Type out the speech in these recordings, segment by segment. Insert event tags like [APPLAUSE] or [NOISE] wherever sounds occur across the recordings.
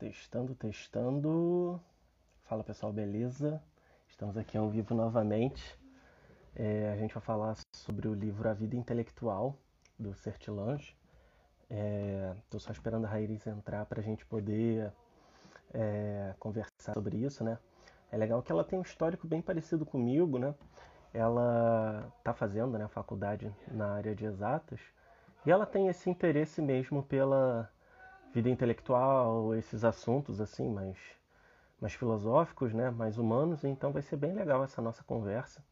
Testando, testando. Fala pessoal, beleza? Estamos aqui ao vivo novamente. É, a gente vai falar sobre o livro A Vida Intelectual, do Sertilange. Estou é, só esperando a Rairis entrar para a gente poder é, conversar sobre isso, né? É legal que ela tem um histórico bem parecido comigo, né? Ela está fazendo né, faculdade na área de exatas e ela tem esse interesse mesmo pela vida intelectual, esses assuntos assim, mais, mais filosóficos, né, mais humanos, então vai ser bem legal essa nossa conversa.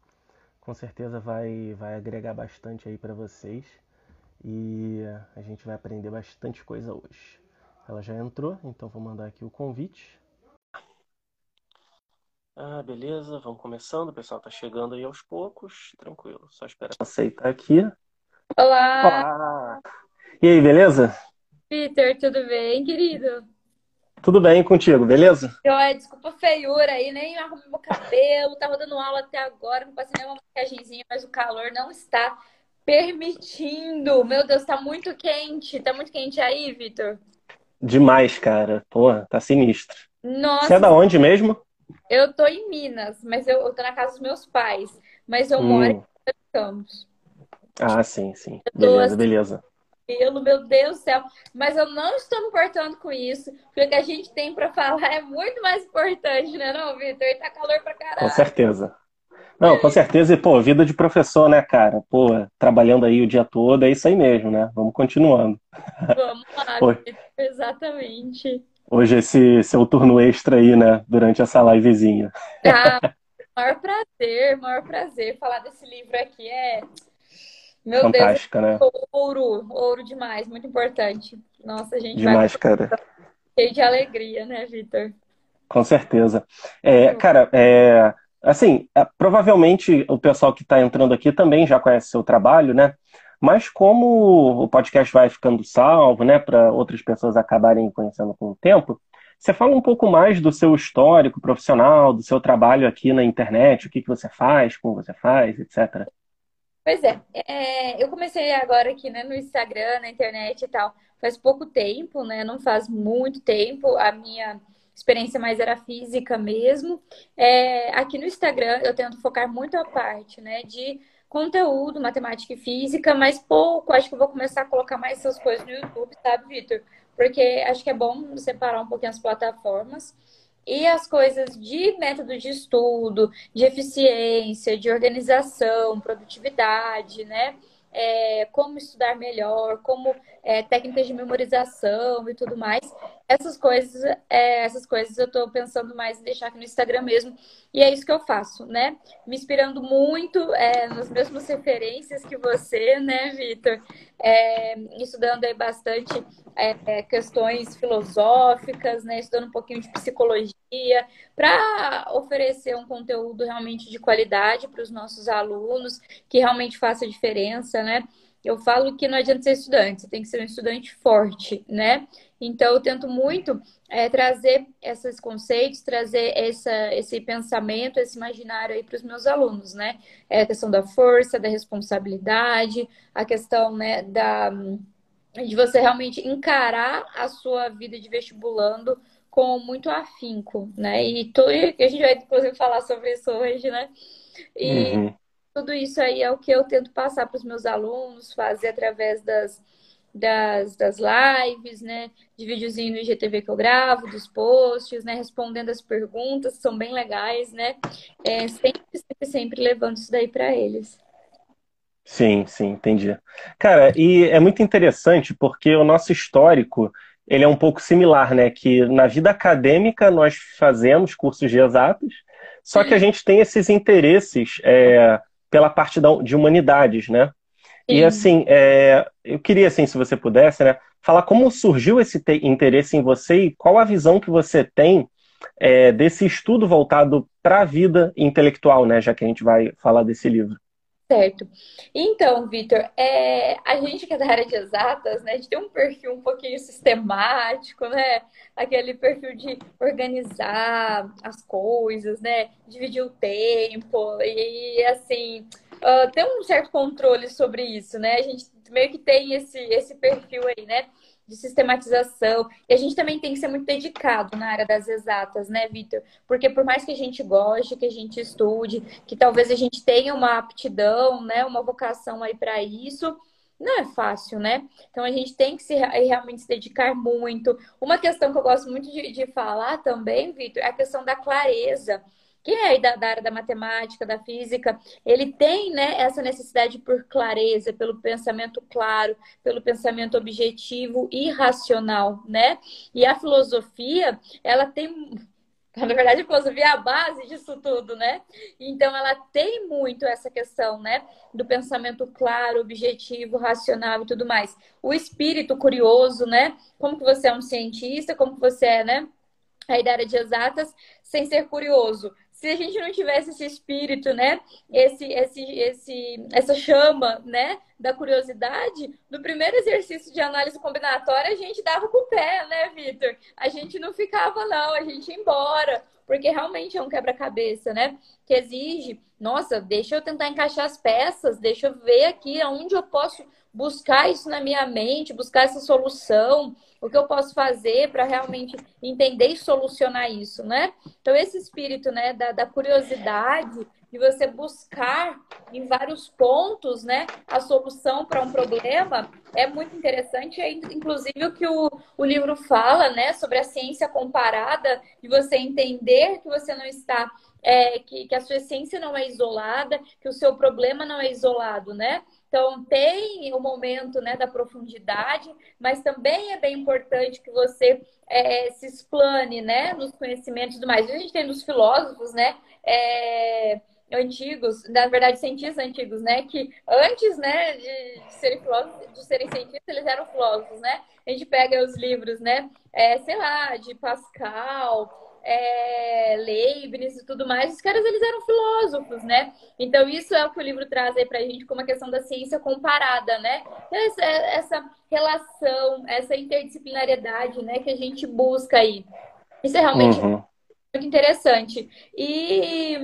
Com certeza vai, vai agregar bastante aí para vocês e a gente vai aprender bastante coisa hoje. Ela já entrou, então vou mandar aqui o convite. Ah, beleza, vamos começando. O pessoal tá chegando aí aos poucos, tranquilo. Só esperar aceitar aqui. Olá! Olá! E aí, beleza? Peter, tudo bem, querido? Tudo bem contigo, beleza? Eu, desculpa a feiura aí, nem arrumei meu cabelo, tava dando aula até agora, não passei nenhuma maquiagemzinha, mas o calor não está permitindo. Meu Deus, tá muito quente. Tá muito quente aí, Vitor? Demais, cara. Porra, tá sinistro. Nossa. Você é da onde mesmo? Eu tô em Minas, mas eu, eu tô na casa dos meus pais. Mas eu hum. moro em Campos. Ah, sim, sim. Beleza, assim, beleza cabelo, meu Deus do céu. Mas eu não estou me importando com isso, porque o que a gente tem para falar é muito mais importante, né, não, Vitor? E tá calor pra caralho. Com certeza. Não, com certeza. E, pô, vida de professor, né, cara? Pô, trabalhando aí o dia todo, é isso aí mesmo, né? Vamos continuando. Vamos lá, [LAUGHS] exatamente. Hoje esse seu turno extra aí, né, durante essa livezinha. Ah, maior prazer, maior prazer. Falar desse livro aqui é meu Fantástica, Deus, né? ouro, ouro demais, muito importante. Nossa, a gente demais, vai cara. cheio de alegria, né, Vitor? Com certeza. É, cara, é, assim, é, provavelmente o pessoal que está entrando aqui também já conhece seu trabalho, né? Mas como o podcast vai ficando salvo, né, para outras pessoas acabarem conhecendo com o tempo, você fala um pouco mais do seu histórico profissional, do seu trabalho aqui na internet, o que, que você faz, como você faz, etc. Pois é, é, eu comecei agora aqui, né, no Instagram, na internet e tal, faz pouco tempo, né, não faz muito tempo, a minha experiência mais era física mesmo. É, aqui no Instagram eu tento focar muito a parte, né, de conteúdo, matemática e física, mas pouco, acho que eu vou começar a colocar mais essas coisas no YouTube, sabe, Vitor? Porque acho que é bom separar um pouquinho as plataformas e as coisas de método de estudo, de eficiência, de organização, produtividade, né? É, como estudar melhor, como é, técnicas de memorização e tudo mais. Essas coisas, é, essas coisas eu estou pensando mais em deixar aqui no Instagram mesmo. E é isso que eu faço, né? Me inspirando muito é, nas mesmas referências que você, né, Vitor? É, estudando aí bastante é, é, questões filosóficas, né? Estudando um pouquinho de psicologia, para oferecer um conteúdo realmente de qualidade para os nossos alunos, que realmente faça diferença, né? Eu falo que não adianta ser estudante, você tem que ser um estudante forte, né? Então, eu tento muito é, trazer esses conceitos, trazer essa, esse pensamento, esse imaginário aí para os meus alunos, né? É a questão da força, da responsabilidade, a questão né, da, de você realmente encarar a sua vida de vestibulando com muito afinco, né? E, e a gente vai, inclusive, falar sobre isso hoje, né? E uhum. Tudo isso aí é o que eu tento passar para os meus alunos, fazer através das das, das lives, né? De videozinho no IGTV que eu gravo, dos posts, né? Respondendo as perguntas, são bem legais, né? É, sempre, sempre, sempre levando isso daí para eles. Sim, sim, entendi. Cara, e é muito interessante porque o nosso histórico ele é um pouco similar, né? Que na vida acadêmica nós fazemos cursos de exatas, só que a gente tem esses interesses é, pela parte da, de humanidades, né? E assim, é, eu queria, assim, se você pudesse, né, falar como surgiu esse interesse em você e qual a visão que você tem é, desse estudo voltado para a vida intelectual, né, já que a gente vai falar desse livro. Certo. Então, Vitor, é, a gente que é da área de exatas, né, a gente tem um perfil um pouquinho sistemático, né? Aquele perfil de organizar as coisas, né? Dividir o tempo e, assim, uh, ter um certo controle sobre isso, né? A gente meio que tem esse, esse perfil aí, né? De sistematização. E a gente também tem que ser muito dedicado na área das exatas, né, Vitor? Porque por mais que a gente goste, que a gente estude, que talvez a gente tenha uma aptidão, né, uma vocação aí para isso, não é fácil, né? Então a gente tem que se, realmente se dedicar muito. Uma questão que eu gosto muito de, de falar também, Vitor, é a questão da clareza. Quem é da, da, área da matemática, da física, ele tem né, essa necessidade por clareza, pelo pensamento claro, pelo pensamento objetivo e racional, né? E a filosofia, ela tem [LAUGHS] na verdade, a filosofia é a base disso tudo, né? Então, ela tem muito essa questão, né? Do pensamento claro, objetivo, racional e tudo mais. O espírito curioso, né? Como que você é um cientista, como que você é, né? Da área de exatas, sem ser curioso se a gente não tivesse esse espírito, né? Esse, esse, esse, essa chama, né? Da curiosidade, no primeiro exercício de análise combinatória, a gente dava com o pé, né, Vitor? A gente não ficava, não, a gente ia embora, porque realmente é um quebra-cabeça, né? Que exige, nossa, deixa eu tentar encaixar as peças, deixa eu ver aqui aonde eu posso buscar isso na minha mente, buscar essa solução, o que eu posso fazer para realmente entender e solucionar isso, né? Então, esse espírito né, da, da curiosidade, de você buscar em vários pontos né, a solução para um problema, é muito interessante. É, inclusive, o que o, o livro fala né, sobre a ciência comparada, de você entender que você não está. É, que, que a sua essência não é isolada, que o seu problema não é isolado, né? Então, tem o momento né, da profundidade, mas também é bem importante que você é, se explane né, nos conhecimentos e mais. A gente tem dos filósofos, né? É, antigos, na verdade cientistas antigos, né, que antes, né, de, de serem de serem cientistas, eles eram filósofos, né? A gente pega os livros, né, é, sei lá, de Pascal, é, Leibniz e tudo mais, os caras eles eram filósofos, né? Então isso é o que o livro traz aí pra gente como a questão da ciência comparada, né? Essa, essa relação, essa interdisciplinariedade, né, que a gente busca aí. Isso é realmente uhum. muito interessante. E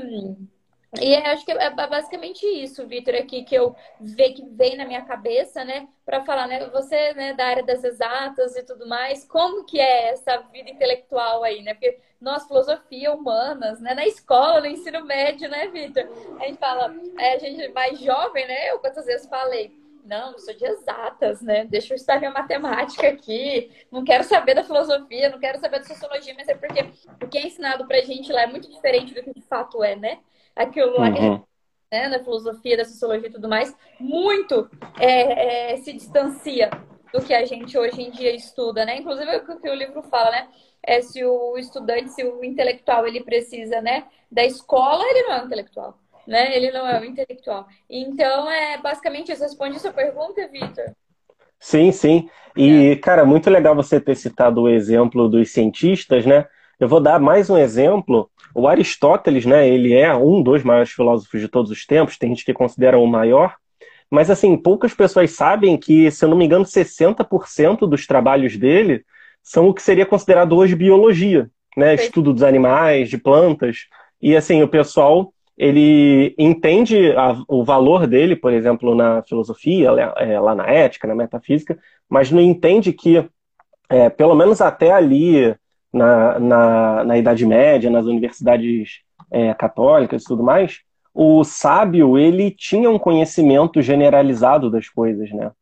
e acho que é basicamente isso, Vitor, aqui que eu ve que vem na minha cabeça, né, para falar, né, você, né, da área das exatas e tudo mais, como que é essa vida intelectual aí, né? Porque nós filosofia humanas, né, na escola, no ensino médio, né, Vitor? A gente fala, é, a gente mais jovem, né? Eu quantas vezes falei, não, eu sou de exatas, né? Deixa eu estudar minha matemática aqui. Não quero saber da filosofia, não quero saber da sociologia, mas é porque o que é ensinado pra gente lá é muito diferente do que de fato é, né? aquilo lá uhum. né, na filosofia, da sociologia e tudo mais, muito é, é, se distancia do que a gente hoje em dia estuda, né? Inclusive o que o livro fala, né? É se o estudante, se o intelectual, ele precisa, né, da escola, ele não é um intelectual, né? Ele não é um intelectual. Então, é basicamente isso. Responde a sua pergunta, Vitor. Sim, sim. E, é. cara, muito legal você ter citado o exemplo dos cientistas, né? Eu vou dar mais um exemplo. O Aristóteles, né, ele é um dos maiores filósofos de todos os tempos, tem gente que considera o maior, mas assim, poucas pessoas sabem que, se eu não me engano, 60% dos trabalhos dele são o que seria considerado hoje biologia, né, estudo dos animais, de plantas. E assim, o pessoal ele entende a, o valor dele, por exemplo, na filosofia, é, lá na ética, na metafísica, mas não entende que, é, pelo menos até ali, na, na, na Idade Média, nas universidades é, católicas e tudo mais, o sábio ele tinha um conhecimento generalizado das coisas, né?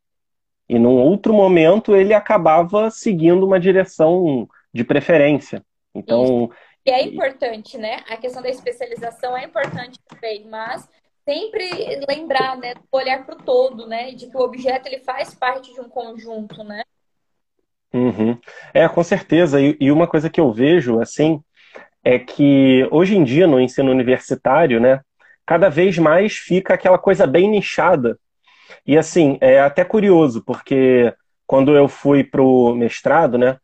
E num outro momento ele acabava seguindo uma direção de preferência. Então. E é importante, né? A questão da especialização é importante também, mas sempre lembrar, né, olhar para o todo, né, de que o objeto ele faz parte de um conjunto, né? Uhum. É, com certeza. E, e, uma coisa que eu vejo, assim, é que hoje em dia no ensino universitário, né, cada vez mais fica aquela coisa bem nichada. E assim, é até curioso, porque quando eu fui pro mestrado, né,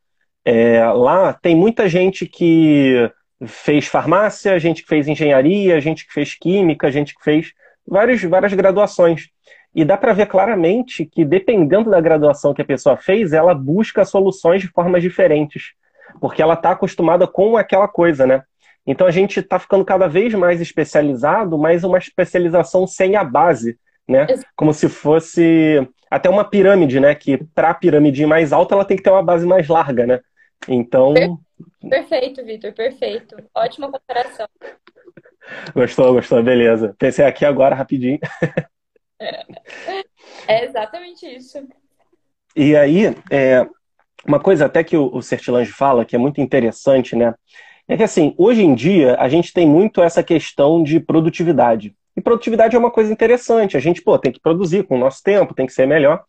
é, lá tem muita gente que fez farmácia, gente que fez engenharia, gente que fez química, gente que fez vários, várias graduações. E dá para ver claramente que, dependendo da graduação que a pessoa fez, ela busca soluções de formas diferentes, porque ela está acostumada com aquela coisa, né? Então a gente está ficando cada vez mais especializado, mas uma especialização sem a base, né? Como se fosse até uma pirâmide, né? Que para a pirâmide mais alta ela tem que ter uma base mais larga, né? Então. Perfeito, Vitor, perfeito. Ótima comparação. Gostou, gostou, beleza. Pensei aqui agora rapidinho. É exatamente isso. E aí, é, uma coisa até que o, o Sertilange fala, que é muito interessante, né? É que assim, hoje em dia a gente tem muito essa questão de produtividade. E produtividade é uma coisa interessante. A gente, pô, tem que produzir com o nosso tempo, tem que ser melhor.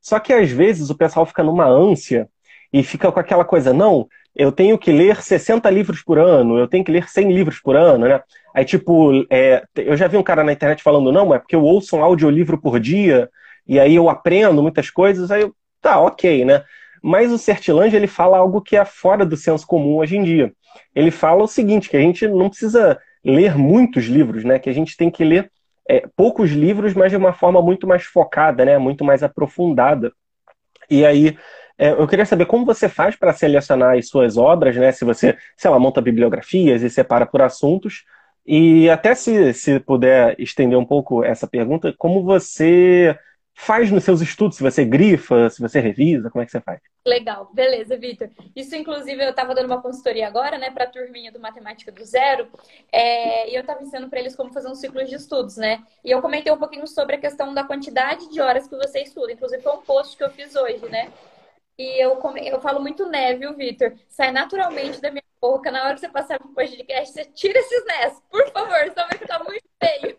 Só que às vezes o pessoal fica numa ânsia e fica com aquela coisa, não, eu tenho que ler 60 livros por ano, eu tenho que ler 100 livros por ano, né? Aí, tipo, é, eu já vi um cara na internet falando, não, é porque eu ouço um audiolivro por dia, e aí eu aprendo muitas coisas, aí eu, tá, ok, né? Mas o Sertilange, ele fala algo que é fora do senso comum hoje em dia. Ele fala o seguinte, que a gente não precisa ler muitos livros, né? Que a gente tem que ler é, poucos livros, mas de uma forma muito mais focada, né? Muito mais aprofundada. E aí, é, eu queria saber como você faz para selecionar as suas obras, né? Se você, sei lá, monta bibliografias e separa por assuntos. E até se, se puder estender um pouco essa pergunta, como você faz nos seus estudos? Se você grifa, se você revisa, como é que você faz? Legal, beleza, Vitor. Isso, inclusive, eu estava dando uma consultoria agora, né, para a turminha do Matemática do Zero, é, e eu estava ensinando para eles como fazer um ciclo de estudos, né? E eu comentei um pouquinho sobre a questão da quantidade de horas que você estuda. Inclusive, foi um post que eu fiz hoje, né? E eu, eu falo muito né, viu, Vitor? Sai naturalmente da minha boca. Na hora que você passar pro podcast, você tira esses nés, por favor, senão vai ficar muito feio.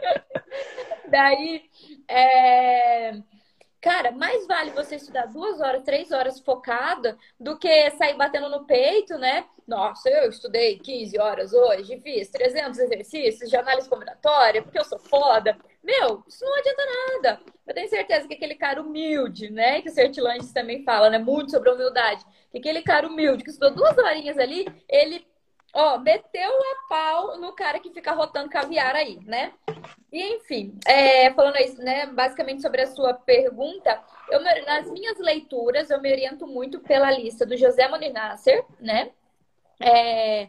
[LAUGHS] Daí, é... Cara, mais vale você estudar duas horas, três horas focada do que sair batendo no peito, né? Nossa, eu estudei 15 horas hoje, fiz 300 exercícios de análise combinatória, porque eu sou foda. Meu, isso não adianta nada. Eu tenho certeza que aquele cara humilde, né? Que o Sertilanges também fala, né? Muito sobre humildade. Que aquele cara humilde que estudou duas horinhas ali, ele Ó, meteu a pau no cara que fica rotando caviar aí, né? E enfim, é, falando isso, né, basicamente sobre a sua pergunta, eu, nas minhas leituras eu me oriento muito pela lista do José Monir Nasser, né? É,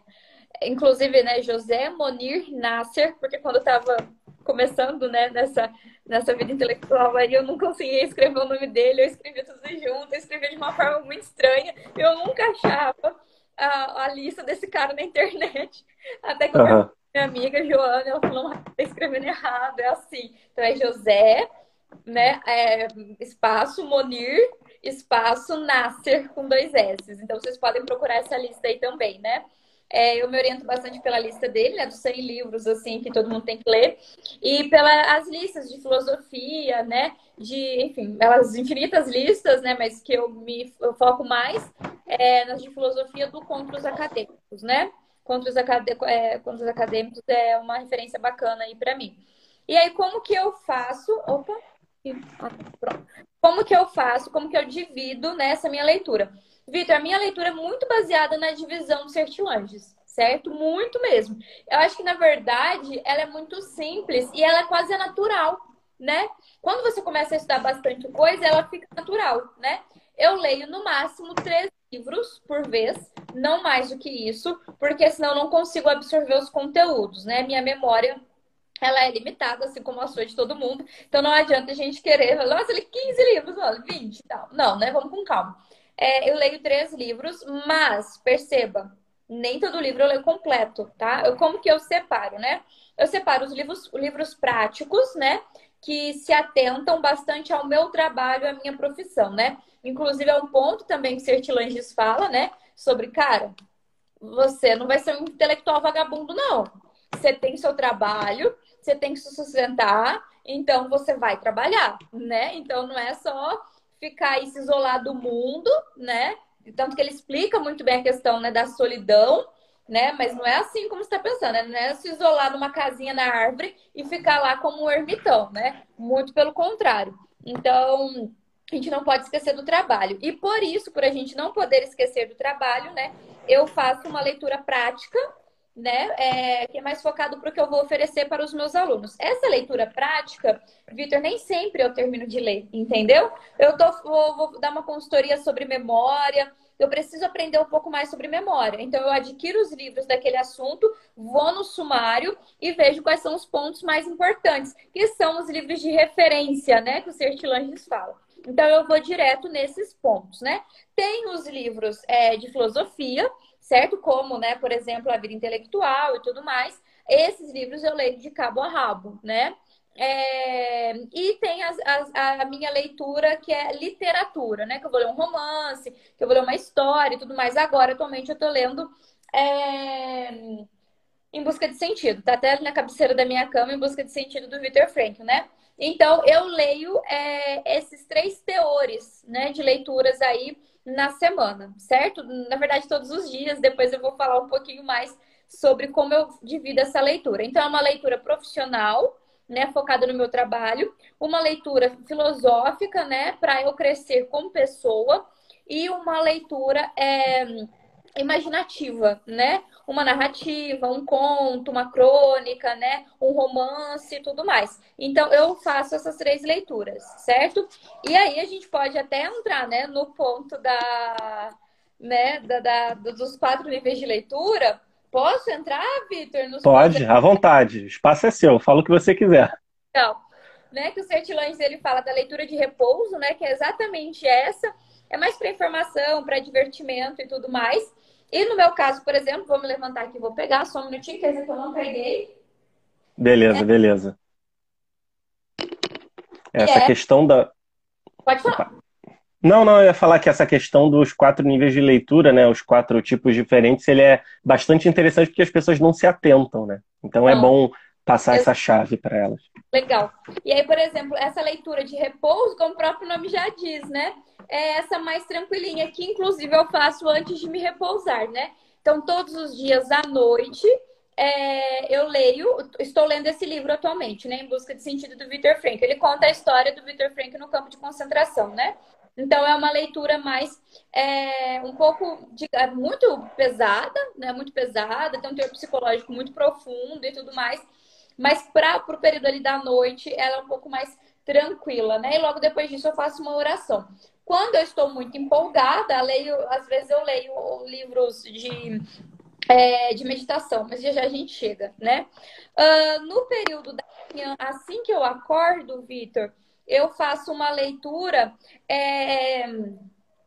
inclusive, né, José Monir Nasser, porque quando eu tava começando, né, nessa, nessa vida intelectual aí, eu não conseguia escrever o nome dele, eu escrevia tudo junto, eu escrevia de uma forma muito estranha, eu nunca achava a, a lista desse cara na internet. [LAUGHS] Até que uhum. minha amiga Joana, ela falou, tá escrevendo errado, é assim. Então é José, né? É, espaço Monir, espaço Nasser com dois S. Então vocês podem procurar essa lista aí também, né? É, eu me oriento bastante pela lista dele, né, dos 100 livros assim que todo mundo tem que ler, e pelas listas de filosofia, né, de, enfim, elas infinitas listas, né, mas que eu me eu foco mais é, nas de filosofia do contra os acadêmicos, né? Contra os, acad... é, contra os acadêmicos é uma referência bacana aí para mim. E aí, como que eu faço? Opa! Ah, pronto. Como que eu faço? Como que eu divido nessa minha leitura? Vitor, a minha leitura é muito baseada na divisão dos certilanges, certo? Muito mesmo. Eu acho que, na verdade, ela é muito simples e ela é quase natural, né? Quando você começa a estudar bastante coisa, ela fica natural, né? Eu leio no máximo três livros por vez, não mais do que isso, porque senão eu não consigo absorver os conteúdos, né? Minha memória ela é limitada, assim como a sua de todo mundo. Então não adianta a gente querer, nossa, li 15 livros, olha, 20 e tal. Não, né? Vamos com calma. É, eu leio três livros, mas perceba, nem todo livro eu leio completo, tá? Eu, como que eu separo, né? Eu separo os livros, livros práticos, né? Que se atentam bastante ao meu trabalho, à minha profissão, né? Inclusive, é um ponto também que Sertilanges fala, né? Sobre, cara, você não vai ser um intelectual vagabundo, não. Você tem seu trabalho, você tem que se sustentar, então você vai trabalhar, né? Então não é só ficar aí se isolar do mundo, né? Tanto que ele explica muito bem a questão né, da solidão, né? Mas não é assim como você está pensando, né? Não é se isolar numa casinha na árvore e ficar lá como um ermitão, né? Muito pelo contrário. Então, a gente não pode esquecer do trabalho. E por isso, por a gente não poder esquecer do trabalho, né? Eu faço uma leitura prática né? É, que é mais focado para o que eu vou oferecer para os meus alunos. Essa leitura prática, Vitor, nem sempre eu termino de ler, entendeu? Eu tô, vou, vou dar uma consultoria sobre memória, eu preciso aprender um pouco mais sobre memória. Então, eu adquiro os livros daquele assunto, vou no sumário e vejo quais são os pontos mais importantes, que são os livros de referência, né, que o Sertilanges fala. Então, eu vou direto nesses pontos, né? Tem os livros é, de filosofia, certo? Como, né, por exemplo, a vida intelectual e tudo mais. Esses livros eu leio de cabo a rabo, né? É, e tem as, as, a minha leitura que é literatura, né? Que eu vou ler um romance, que eu vou ler uma história e tudo mais. Agora, atualmente, eu estou lendo é, Em Busca de Sentido. Tá até na cabeceira da minha cama, Em Busca de Sentido, do Victor Frankl, né? Então, eu leio é, esses três teores, né? De leituras aí na semana, certo? Na verdade, todos os dias. Depois eu vou falar um pouquinho mais sobre como eu divido essa leitura. Então, é uma leitura profissional né, focada no meu trabalho, uma leitura filosófica, né, para eu crescer como pessoa e uma leitura é, imaginativa, né, uma narrativa, um conto, uma crônica, né, um romance e tudo mais. Então eu faço essas três leituras, certo? E aí a gente pode até entrar, né, no ponto da, né, da, da dos quatro níveis de leitura Posso entrar, Vitor? Pode, à vontade. O espaço é seu. Fala o que você quiser. Então, né, que o Sertilanges ele fala da leitura de repouso, né, que é exatamente essa. É mais para informação, para divertimento e tudo mais. E no meu caso, por exemplo, vou me levantar aqui, vou pegar só um minutinho, que essa que eu não peguei. Beleza, é. beleza. Essa é... questão da. Pode falar. Não, não, eu ia falar que essa questão dos quatro níveis de leitura, né, os quatro tipos diferentes, ele é bastante interessante porque as pessoas não se atentam, né? Então é não. é bom passar essa chave para elas. Legal. E aí, por exemplo, essa leitura de repouso, como o próprio nome já diz, né? É essa mais tranquilinha, que inclusive eu faço antes de me repousar, né? Então, todos os dias à noite, é, eu leio, estou lendo esse livro atualmente, né? Em Busca de Sentido do Victor Frank. Ele conta a história do Victor Frank no campo de concentração, né? Então é uma leitura mais é, um pouco de, é muito pesada, né? Muito pesada, tem um teor psicológico muito profundo e tudo mais. Mas para o período ali da noite, ela é um pouco mais tranquila, né? E logo depois disso eu faço uma oração. Quando eu estou muito empolgada, leio, às vezes eu leio livros de, é, de meditação, mas já já a gente chega, né? Uh, no período da manhã, assim que eu acordo, Vitor, eu faço uma leitura é,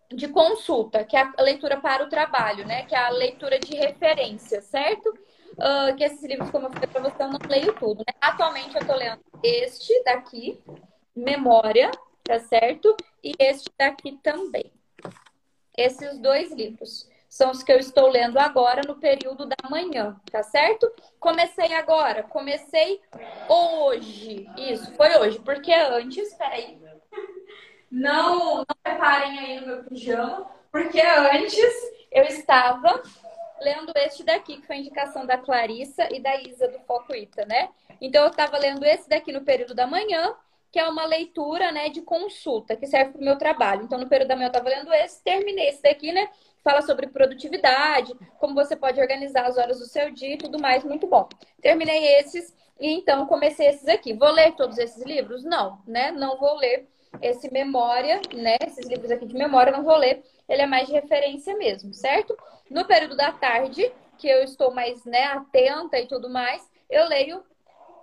de consulta, que é a leitura para o trabalho, né? Que é a leitura de referência, certo? Uh, que esses livros, como eu falei para você, eu não leio tudo. Né? Atualmente eu estou lendo este daqui, Memória, tá certo? E este daqui também. Esses dois livros são os que eu estou lendo agora no período da manhã, tá certo? Comecei agora, comecei hoje. Isso, foi hoje, porque antes, peraí. Não, não reparem aí no meu pijama, porque antes eu estava lendo este daqui, que foi indicação da Clarissa e da Isa do Foco Ita, né? Então eu estava lendo esse daqui no período da manhã, que é uma leitura, né, de consulta, que serve para o meu trabalho. Então no período da manhã eu estava lendo esse, terminei esse daqui, né? fala sobre produtividade, como você pode organizar as horas do seu dia e tudo mais, muito bom. Terminei esses e então comecei esses aqui. Vou ler todos esses livros? Não, né? Não vou ler esse memória, né? Esses livros aqui de memória não vou ler. Ele é mais de referência mesmo, certo? No período da tarde, que eu estou mais, né, atenta e tudo mais, eu leio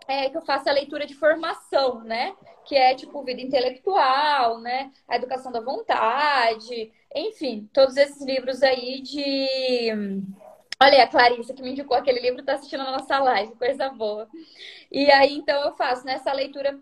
é, que eu faço a leitura de formação, né? Que é tipo vida intelectual, né? A educação da vontade, enfim, todos esses livros aí de. Olha, a Clarissa que me indicou aquele livro está assistindo a nossa live, coisa boa. E aí, então, eu faço nessa leitura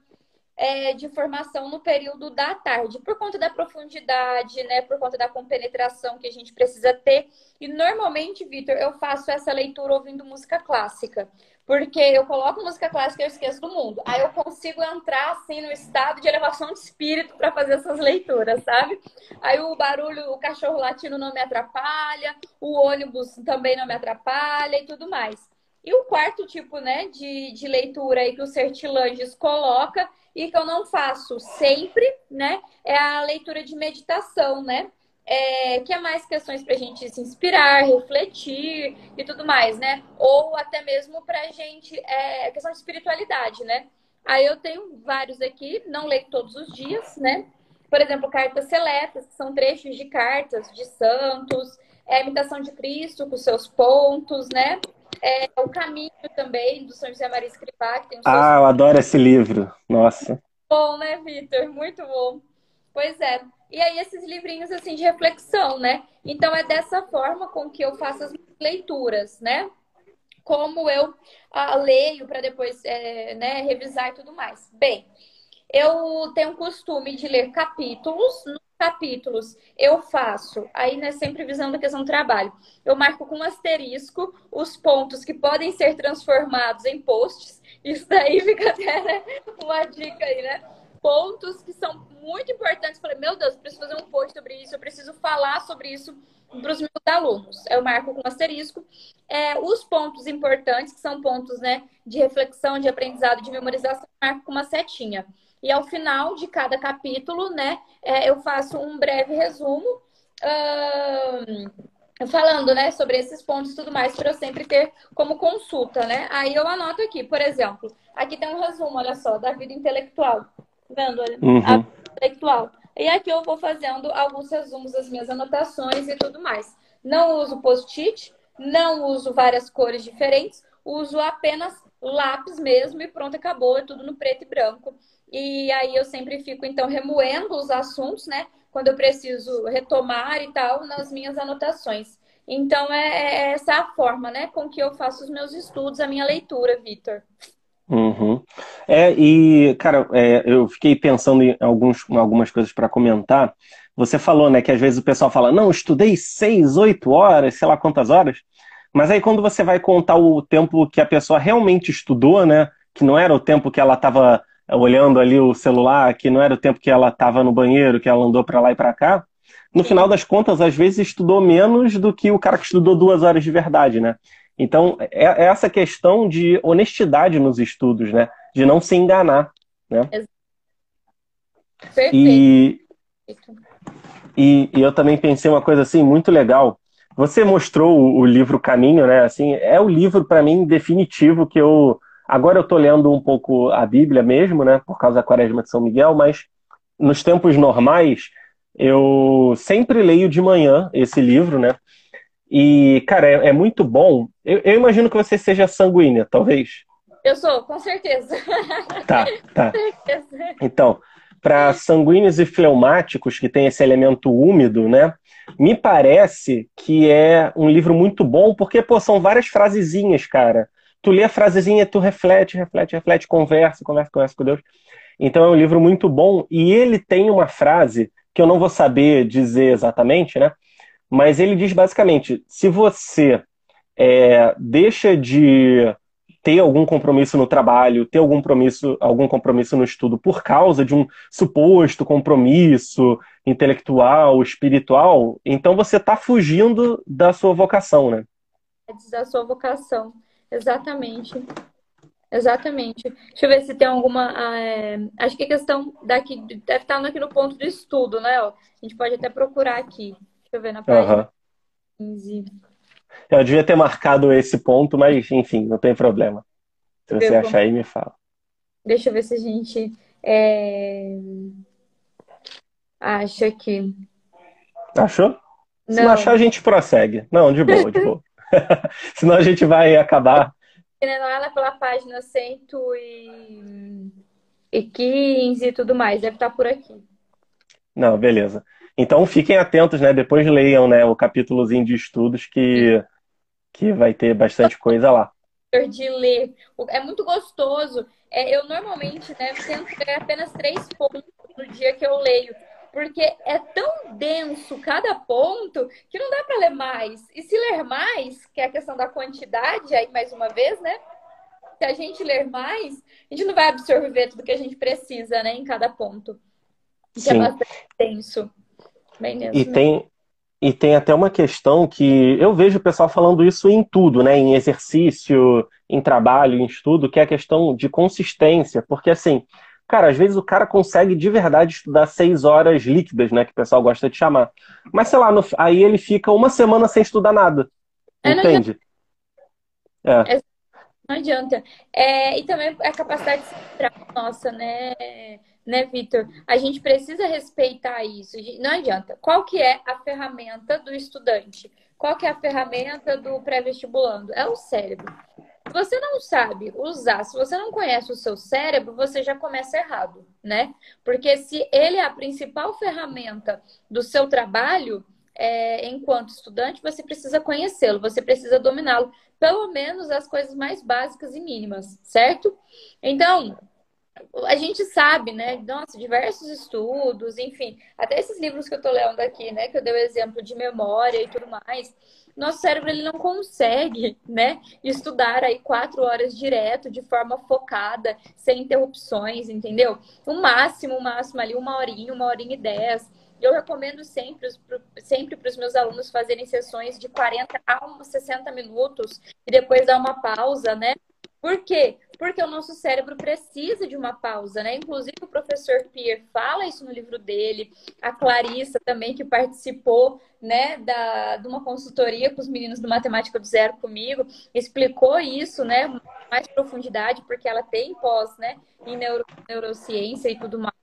é, de formação no período da tarde, por conta da profundidade, né? Por conta da compenetração que a gente precisa ter. E normalmente, Vitor, eu faço essa leitura ouvindo música clássica. Porque eu coloco música clássica e eu esqueço do mundo. Aí eu consigo entrar assim no estado de elevação de espírito para fazer essas leituras, sabe? Aí o barulho, o cachorro latino não me atrapalha, o ônibus também não me atrapalha e tudo mais. E o quarto tipo, né, de, de leitura aí que o Sertilanges coloca e que eu não faço sempre, né, é a leitura de meditação, né? é, que é mais questões para a gente se inspirar, refletir e tudo mais, né? Ou até mesmo para a gente, é, questão de espiritualidade, né? Aí eu tenho vários aqui, não leio todos os dias, né? Por exemplo, cartas seletas, que são trechos de cartas de santos, é imitação de Cristo com seus pontos, né? É, o caminho também do São José Maria Escrivá, que tem Ah, eu adoro esse livro. Nossa. Bom, né, Vitor? Muito bom. Pois é. E aí, esses livrinhos assim de reflexão, né? Então, é dessa forma com que eu faço as leituras, né? Como eu ah, leio para depois é, né, revisar e tudo mais. Bem, eu tenho o costume de ler capítulos. Nos capítulos eu faço, aí né, sempre visando a questão do trabalho, eu marco com um asterisco os pontos que podem ser transformados em posts. Isso daí [LAUGHS] fica até né, uma dica aí, né? Pontos que são muito importantes. Falei, meu Deus, eu preciso fazer um post sobre isso, eu preciso falar sobre isso para os meus alunos. Eu marco com um asterisco. É, os pontos importantes, que são pontos né, de reflexão, de aprendizado, de memorização, marco com uma setinha. E ao final de cada capítulo, né, é, eu faço um breve resumo. Uh, falando, né, sobre esses pontos e tudo mais, para eu sempre ter como consulta, né? Aí eu anoto aqui, por exemplo, aqui tem um resumo, olha só, da vida intelectual. Tá vendo? Uhum. a vida intelectual. E aqui eu vou fazendo alguns resumos das minhas anotações e tudo mais. Não uso post-it, não uso várias cores diferentes, uso apenas lápis mesmo e pronto, acabou, é tudo no preto e branco. E aí eu sempre fico, então, remoendo os assuntos, né? Quando eu preciso retomar e tal, nas minhas anotações. Então, é, é essa a forma, né, com que eu faço os meus estudos, a minha leitura, Vitor. Uhum. É, e, cara, é, eu fiquei pensando em, alguns, em algumas coisas para comentar. Você falou, né, que às vezes o pessoal fala, não, estudei seis, oito horas, sei lá quantas horas. Mas aí quando você vai contar o tempo que a pessoa realmente estudou, né, que não era o tempo que ela estava olhando ali o celular, que não era o tempo que ela estava no banheiro, que ela andou para lá e para cá, no final das contas, às vezes estudou menos do que o cara que estudou duas horas de verdade, né? Então, é, é essa questão de honestidade nos estudos, né? De não se enganar, né? Perfeito. E, e, e eu também pensei uma coisa assim muito legal. Você mostrou o, o livro Caminho, né? Assim, é o livro para mim definitivo que eu Agora eu estou lendo um pouco a Bíblia mesmo, né, por causa da Quaresma de São Miguel, mas nos tempos normais eu sempre leio de manhã esse livro, né? E, cara, é, é muito bom. Eu, eu, imagino que você seja sanguínea, talvez. Eu sou, com certeza. Tá, [LAUGHS] tá. Então, para sanguíneos e fleumáticos, que tem esse elemento úmido, né? Me parece que é um livro muito bom, porque, pô, são várias frasezinhas, cara tu lê a frasezinha, tu reflete, reflete, reflete, conversa, conversa, conversa com Deus. Então é um livro muito bom e ele tem uma frase que eu não vou saber dizer exatamente, né? Mas ele diz basicamente: se você é, deixa de ter algum compromisso no trabalho, ter algum compromisso, algum compromisso no estudo por causa de um suposto compromisso intelectual, espiritual, então você está fugindo da sua vocação, né? Da sua vocação. Exatamente. Exatamente. Deixa eu ver se tem alguma. Ah, é... Acho que a questão daqui deve estar aqui no ponto de estudo, né? A gente pode até procurar aqui. Deixa eu ver na página uhum. 15. Eu devia ter marcado esse ponto, mas enfim, não tem problema. Se você eu achar aí, me fala. Deixa eu ver se a gente é... acha aqui. Achou? Se não. não achar, a gente prossegue. Não, de boa, de boa. [LAUGHS] Senão a gente vai acabar. Ela pela página 115 e tudo mais, deve estar por aqui. Não, beleza. Então fiquem atentos, né? Depois leiam né, o capítulozinho de estudos que, que vai ter bastante coisa lá. De ler. É muito gostoso. É, eu normalmente né, tento ler apenas três pontos no dia que eu leio porque é tão denso cada ponto que não dá para ler mais. E se ler mais, que é a questão da quantidade, aí mais uma vez, né? Se a gente ler mais, a gente não vai absorver tudo que a gente precisa, né, em cada ponto. Que é bastante denso. Bem denso. E tem, e tem até uma questão que eu vejo o pessoal falando isso em tudo, né? Em exercício, em trabalho, em estudo, que é a questão de consistência. Porque assim, Cara, às vezes o cara consegue de verdade estudar seis horas líquidas, né? Que o pessoal gosta de chamar. Mas, sei lá, no... aí ele fica uma semana sem estudar nada. É, entende? Não adianta. É. Não adianta. É, e também a capacidade de se nossa, né, né, Vitor? A gente precisa respeitar isso. Não adianta. Qual que é a ferramenta do estudante? Qual que é a ferramenta do pré-vestibulando? É o cérebro. Você não sabe usar, se você não conhece o seu cérebro, você já começa errado, né? Porque se ele é a principal ferramenta do seu trabalho, é, enquanto estudante, você precisa conhecê-lo, você precisa dominá-lo, pelo menos as coisas mais básicas e mínimas, certo? Então, a gente sabe, né? Nossa, diversos estudos, enfim, até esses livros que eu tô lendo aqui, né? Que eu dei o exemplo de memória e tudo mais. Nosso cérebro ele não consegue, né? Estudar aí quatro horas direto, de forma focada, sem interrupções, entendeu? O máximo, o máximo ali, uma horinha, uma horinha e dez. Eu recomendo sempre, sempre para os meus alunos fazerem sessões de 40 a 60 minutos e depois dar uma pausa, né? Por quê? Porque o nosso cérebro precisa de uma pausa, né? Inclusive o professor Pierre fala isso no livro dele, a Clarissa também, que participou, né, da, de uma consultoria com os meninos do Matemática do Zero comigo, explicou isso, né, mais profundidade, porque ela tem pós, né, em neuro, neurociência e tudo mais.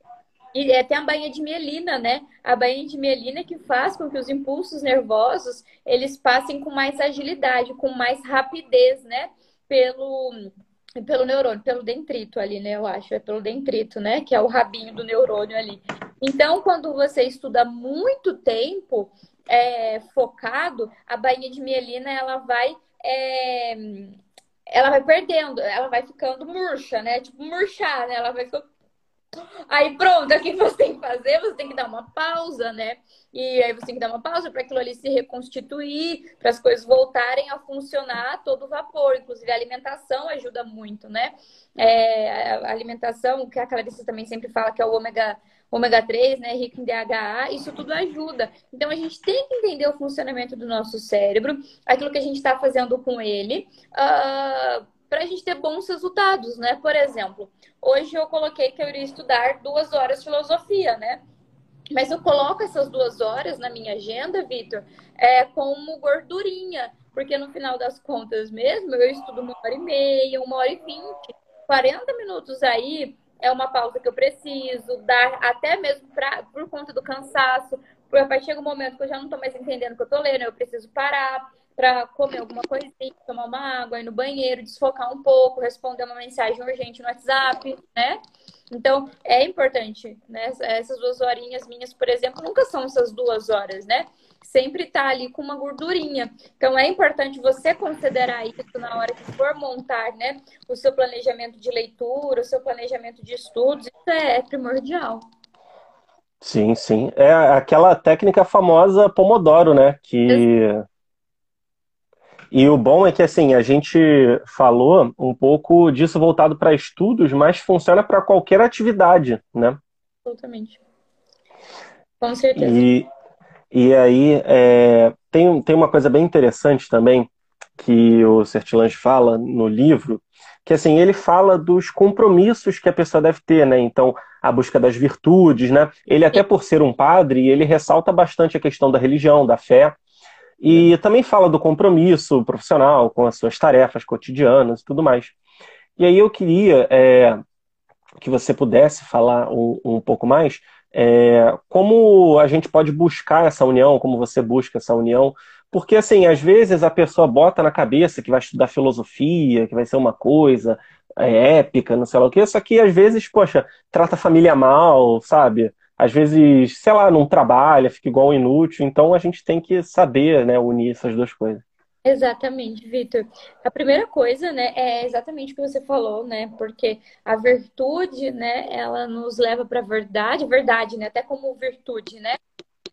E é, tem a bainha de mielina, né? A bainha de mielina que faz com que os impulsos nervosos eles passem com mais agilidade, com mais rapidez, né? Pelo, pelo neurônio, pelo dentrito ali, né? Eu acho, é pelo dentrito, né? Que é o rabinho do neurônio ali. Então, quando você estuda muito tempo é, focado, a bainha de mielina ela vai é, ela vai perdendo, ela vai ficando murcha, né? Tipo, murchar, né? Ela vai ficando Aí pronto, o que você tem que fazer? Você tem que dar uma pausa, né? E aí você tem que dar uma pausa para aquilo ali se reconstituir, para as coisas voltarem a funcionar a todo vapor. Inclusive a alimentação ajuda muito, né? É, a alimentação, que a Clarice também sempre fala que é o ômega, ômega 3, né? Rico em DHA, isso tudo ajuda. Então a gente tem que entender o funcionamento do nosso cérebro, aquilo que a gente está fazendo com ele. Uh, para a gente ter bons resultados, né? Por exemplo, hoje eu coloquei que eu iria estudar duas horas de filosofia, né? Mas eu coloco essas duas horas na minha agenda, Vitor, é, como gordurinha, porque no final das contas mesmo eu estudo uma hora e meia, uma hora e vinte, 40 minutos aí é uma pausa que eu preciso dar, até mesmo pra, por conta do cansaço, porque a partir do momento que eu já não estou mais entendendo o que eu estou lendo, eu preciso parar para comer alguma coisinha, tomar uma água, ir no banheiro, desfocar um pouco, responder uma mensagem urgente no WhatsApp, né? Então, é importante, né? Essas duas horinhas minhas, por exemplo, nunca são essas duas horas, né? Sempre tá ali com uma gordurinha. Então, é importante você considerar isso na hora que for montar, né? O seu planejamento de leitura, o seu planejamento de estudos, isso é primordial. Sim, sim. É aquela técnica famosa Pomodoro, né? Que e o bom é que assim, a gente falou um pouco disso voltado para estudos, mas funciona para qualquer atividade, né? Absolutamente. Com certeza. E, e aí é, tem, tem uma coisa bem interessante também que o Sertilange fala no livro, que assim, ele fala dos compromissos que a pessoa deve ter, né? Então, a busca das virtudes, né? Ele até por ser um padre, ele ressalta bastante a questão da religião, da fé, e também fala do compromisso profissional com as suas tarefas cotidianas e tudo mais. E aí eu queria é, que você pudesse falar um, um pouco mais é, como a gente pode buscar essa união, como você busca essa união, porque assim, às vezes a pessoa bota na cabeça que vai estudar filosofia, que vai ser uma coisa é, épica, não sei lá o que, só que às vezes, poxa, trata a família mal, sabe? Às vezes, sei lá, não trabalha, fica igual inútil. Então a gente tem que saber, né, unir essas duas coisas. Exatamente, Vitor. A primeira coisa, né, é exatamente o que você falou, né? Porque a virtude, né, ela nos leva para a verdade, verdade, né? Até como virtude, né?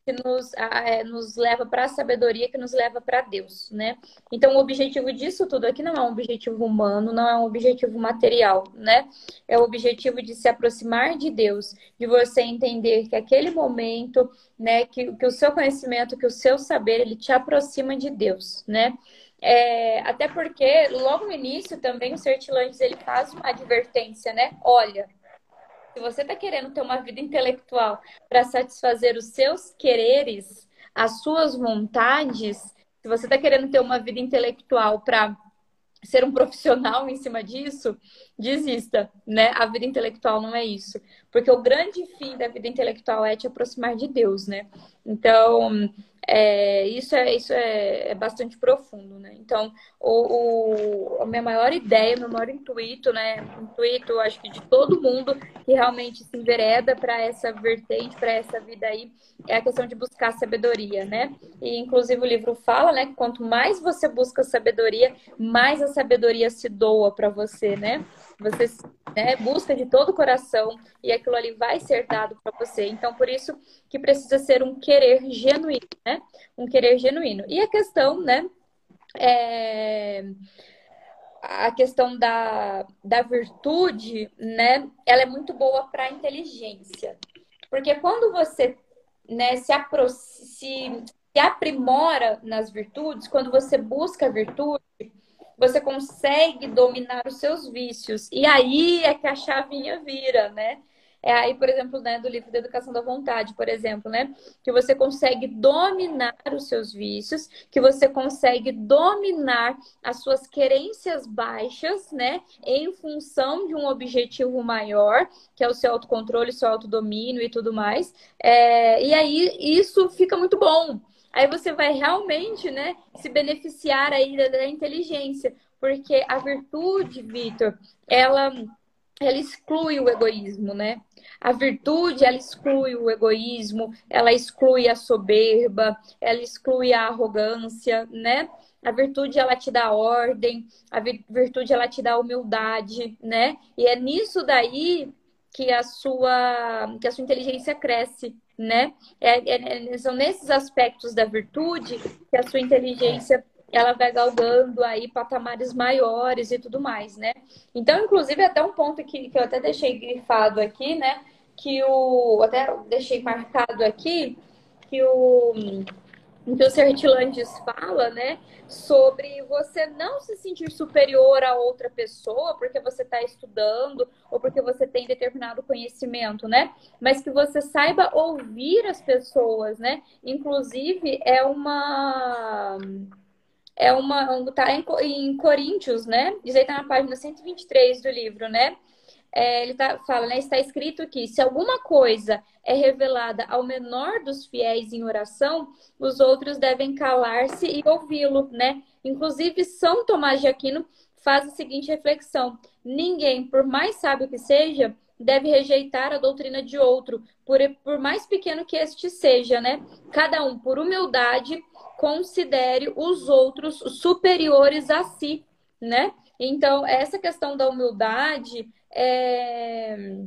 Que nos, é, nos leva para a sabedoria, que nos leva para Deus, né? Então, o objetivo disso tudo aqui não é um objetivo humano, não é um objetivo material, né? É o objetivo de se aproximar de Deus, de você entender que aquele momento, né, que, que o seu conhecimento, que o seu saber, ele te aproxima de Deus, né? É, até porque logo no início também o Sertilantes ele faz uma advertência, né? Olha, se você está querendo ter uma vida intelectual para satisfazer os seus quereres, as suas vontades, se você está querendo ter uma vida intelectual para ser um profissional em cima disso, desista, né? A vida intelectual não é isso. Porque o grande fim da vida intelectual é te aproximar de Deus, né? Então, é, isso, é, isso é, é, bastante profundo, né? Então, o, o, a minha maior ideia, meu maior intuito, né? Intuito, acho que de todo mundo que realmente se envereda para essa vertente, para essa vida aí, é a questão de buscar sabedoria, né? E, inclusive, o livro fala, né? Que quanto mais você busca sabedoria, mais a sabedoria se doa para você, né? Você né, busca de todo o coração e aquilo ali vai ser dado para você. Então, por isso que precisa ser um querer genuíno, né? Um querer genuíno. E a questão, né? É... A questão da, da virtude, né? Ela é muito boa para a inteligência. Porque quando você né, se, apro se, se aprimora nas virtudes, quando você busca a virtude, você consegue dominar os seus vícios. E aí é que a chavinha vira, né? É aí, por exemplo, né, do livro da Educação da Vontade, por exemplo, né? Que você consegue dominar os seus vícios, que você consegue dominar as suas querências baixas, né? Em função de um objetivo maior, que é o seu autocontrole, seu autodomínio e tudo mais. É, e aí isso fica muito bom aí você vai realmente, né, se beneficiar aí da, da inteligência, porque a virtude, Vitor, ela ela exclui o egoísmo, né? A virtude, ela exclui o egoísmo, ela exclui a soberba, ela exclui a arrogância, né? A virtude, ela te dá ordem, a virtude, ela te dá humildade, né? E é nisso daí que a sua, que a sua inteligência cresce, né? É, é, é, são nesses aspectos da virtude que a sua inteligência ela vai galgando aí patamares maiores e tudo mais, né? Então, inclusive, até um ponto que, que eu até deixei grifado aqui, né? Que o. Até deixei marcado aqui, que o que o Sertilandes fala, né, sobre você não se sentir superior a outra pessoa porque você está estudando ou porque você tem determinado conhecimento, né, mas que você saiba ouvir as pessoas, né, inclusive é uma é uma tá em, em Coríntios, né, diz aí tá na página 123 do livro, né, é, ele tá, fala, né? Está escrito que se alguma coisa é revelada ao menor dos fiéis em oração, os outros devem calar-se e ouvi-lo, né? Inclusive, São Tomás de Aquino faz a seguinte reflexão: ninguém, por mais sábio que seja, deve rejeitar a doutrina de outro, por, por mais pequeno que este seja, né? Cada um, por humildade, considere os outros superiores a si, né? Então, essa questão da humildade é,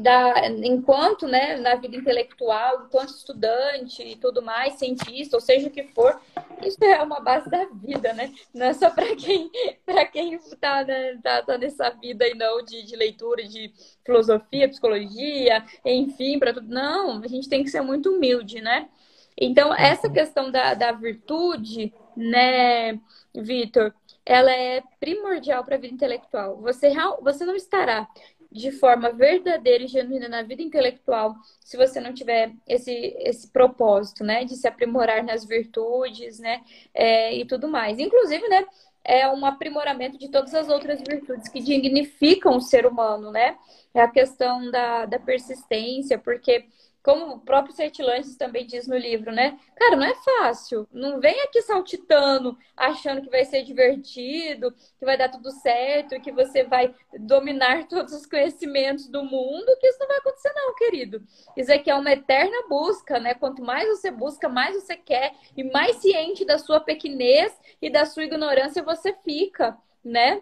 da, enquanto, né, na vida intelectual, enquanto estudante e tudo mais, cientista, ou seja o que for, isso é uma base da vida, né? Não é só para quem [LAUGHS] para quem está né, tá, tá nessa vida aí não de, de leitura, de filosofia, psicologia, enfim, para tudo. Não, a gente tem que ser muito humilde, né? Então, essa questão da, da virtude, né, Vitor, ela é primordial para a vida intelectual. Você, você não estará de forma verdadeira e genuína na vida intelectual se você não tiver esse, esse propósito, né? De se aprimorar nas virtudes, né? É, e tudo mais. Inclusive, né? É um aprimoramento de todas as outras virtudes que dignificam o ser humano, né? É a questão da, da persistência, porque como o próprio Sertilantes também diz no livro, né? Cara, não é fácil. Não vem aqui saltitando, achando que vai ser divertido, que vai dar tudo certo, que você vai dominar [LAUGHS] todos os conhecimentos do mundo, que isso não vai acontecer, não, querido. Isso aqui é uma eterna busca, né? Quanto mais você busca, mais você quer, e mais ciente da sua pequenez e da sua ignorância você fica, né?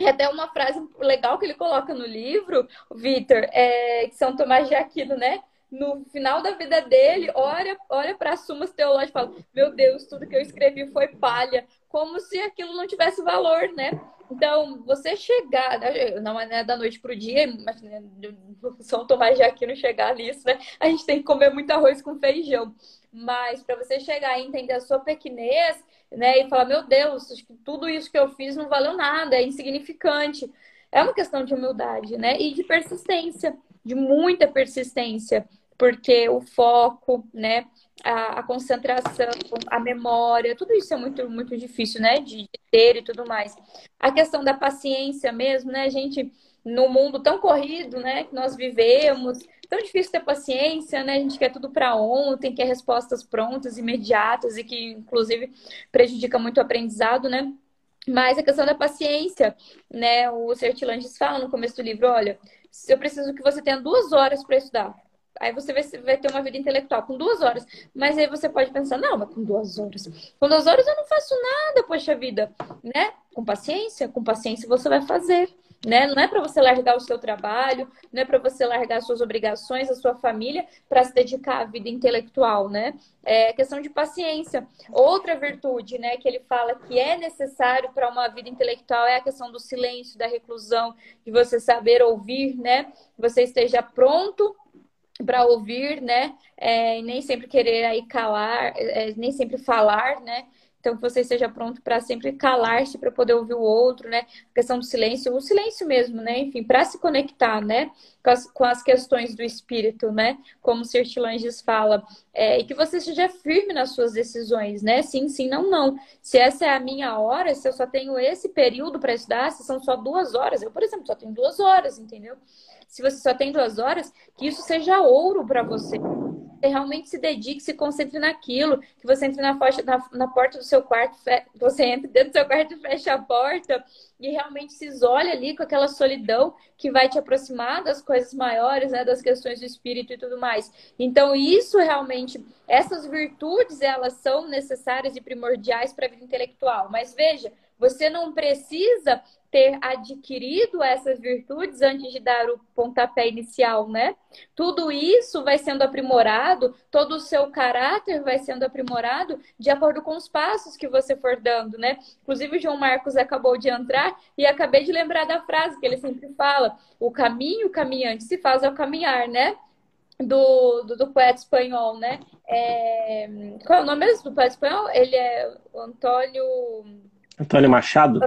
E até uma frase legal que ele coloca no livro, Vitor, é que São Tomás de Aquino, né? No final da vida dele, olha, olha para as sumas teológicas e fala: Meu Deus, tudo que eu escrevi foi palha, como se aquilo não tivesse valor, né? Então, você chegar, né, não é da noite para o dia, mas né, [LAUGHS] São Tomás de Aquino chegar nisso, né? A gente tem que comer muito arroz com feijão. Mas para você chegar e entender a sua pequenez, né? E falar, meu Deus, tudo isso que eu fiz não valeu nada, é insignificante. É uma questão de humildade, né? E de persistência, de muita persistência porque o foco, né, a, a, concentração, a memória, tudo isso é muito, muito difícil, né? De, de ter e tudo mais. A questão da paciência mesmo, né, gente? No mundo tão corrido, né, que nós vivemos, tão difícil ter paciência, né? A gente quer tudo para ontem, quer respostas prontas, imediatas e que, inclusive, prejudica muito o aprendizado, né? Mas a questão da paciência, né? O Sertilanges fala no começo do livro, olha, eu preciso que você tenha duas horas para estudar. Aí você vai, ter uma vida intelectual com duas horas. Mas aí você pode pensar, não, mas com duas horas. Com duas horas eu não faço nada, poxa vida. Né? Com paciência, com paciência você vai fazer. Né? Não é para você largar o seu trabalho, não é para você largar as suas obrigações, a sua família, para se dedicar à vida intelectual, né? É questão de paciência. Outra virtude, né, que ele fala que é necessário para uma vida intelectual é a questão do silêncio, da reclusão, de você saber ouvir, né? Você esteja pronto para ouvir, né? É, nem sempre querer aí calar, é, nem sempre falar, né? Então, que você esteja pronto para sempre calar-se para poder ouvir o outro, né? A questão do silêncio, o silêncio mesmo, né? Enfim, para se conectar, né? Com as, com as, questões do espírito, né? Como o Sertilanges fala. É, e que você seja firme nas suas decisões, né? Sim, sim, não, não. Se essa é a minha hora, se eu só tenho esse período para estudar, se são só duas horas, eu, por exemplo, só tenho duas horas, entendeu? Se você só tem duas horas, que isso seja ouro para você. Você realmente se dedique, se concentre naquilo, que você entre na, porta, na, na porta do seu quarto, fe... você entre dentro do seu quarto e feche a porta e realmente se isole ali com aquela solidão que vai te aproximar das coisas maiores, né, das questões do espírito e tudo mais. Então, isso realmente, essas virtudes, elas são necessárias e primordiais para a vida intelectual. Mas veja, você não precisa ter adquirido essas virtudes antes de dar o pontapé inicial, né? Tudo isso vai sendo aprimorado, todo o seu caráter vai sendo aprimorado de acordo com os passos que você for dando, né? Inclusive, o João Marcos acabou de entrar e acabei de lembrar da frase que ele sempre fala: o caminho, caminhante se faz ao caminhar, né? Do, do, do, poeta espanhol, né? É... Qual é o nome mesmo do poeta espanhol? Ele é Antônio. Antônio Machado?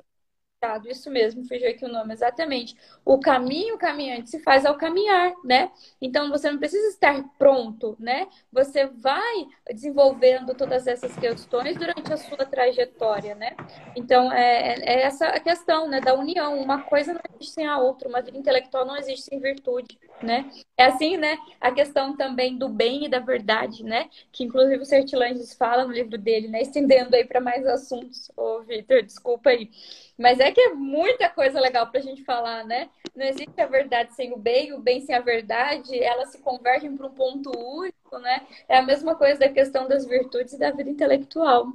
Isso mesmo, fugiu aqui o nome, exatamente. O caminho caminhante se faz ao caminhar, né? Então você não precisa estar pronto, né? Você vai desenvolvendo todas essas questões durante a sua trajetória, né? Então é, é essa a questão, né? Da união. Uma coisa não existe sem a outra, uma vida intelectual não existe sem virtude, né? É assim, né? A questão também do bem e da verdade, né? Que inclusive o Sertilanges fala no livro dele, né? Estendendo aí para mais assuntos. Ô, Vitor, desculpa aí. Mas é que é muita coisa legal para a gente falar, né? Não existe a verdade sem o bem, o bem sem a verdade, elas se convergem para um ponto único, né? É a mesma coisa da questão das virtudes e da vida intelectual.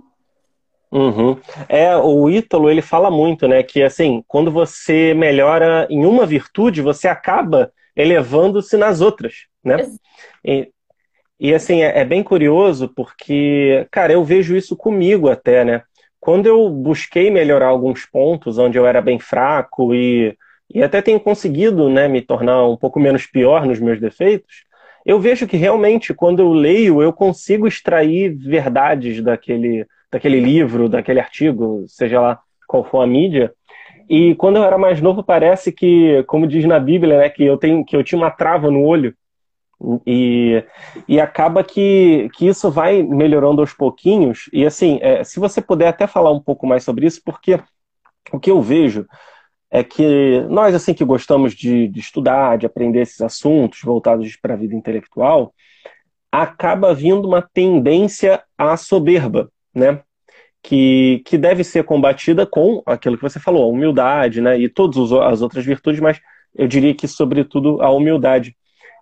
Uhum. É, o Ítalo, ele fala muito, né, que assim, quando você melhora em uma virtude, você acaba elevando-se nas outras, né? E, e assim, é, é, bem curioso porque, cara, eu vejo isso comigo até, né? quando eu busquei melhorar alguns pontos onde eu era bem fraco e, e até tenho conseguido né, me tornar um pouco menos pior nos meus defeitos, eu vejo que realmente, quando eu leio, eu consigo extrair verdades daquele, daquele livro, daquele artigo, seja lá qual for a mídia. E quando eu era mais novo, parece que, como diz na Bíblia, né, que eu, tenho, que eu tinha uma trava no olho e, e acaba que, que isso vai melhorando aos pouquinhos. E assim, é, se você puder até falar um pouco mais sobre isso, porque o que eu vejo é que nós, assim, que gostamos de, de estudar, de aprender esses assuntos voltados para a vida intelectual, acaba vindo uma tendência à soberba, né? Que, que deve ser combatida com aquilo que você falou, a humildade, né? E todas as outras virtudes, mas eu diria que, sobretudo, a humildade.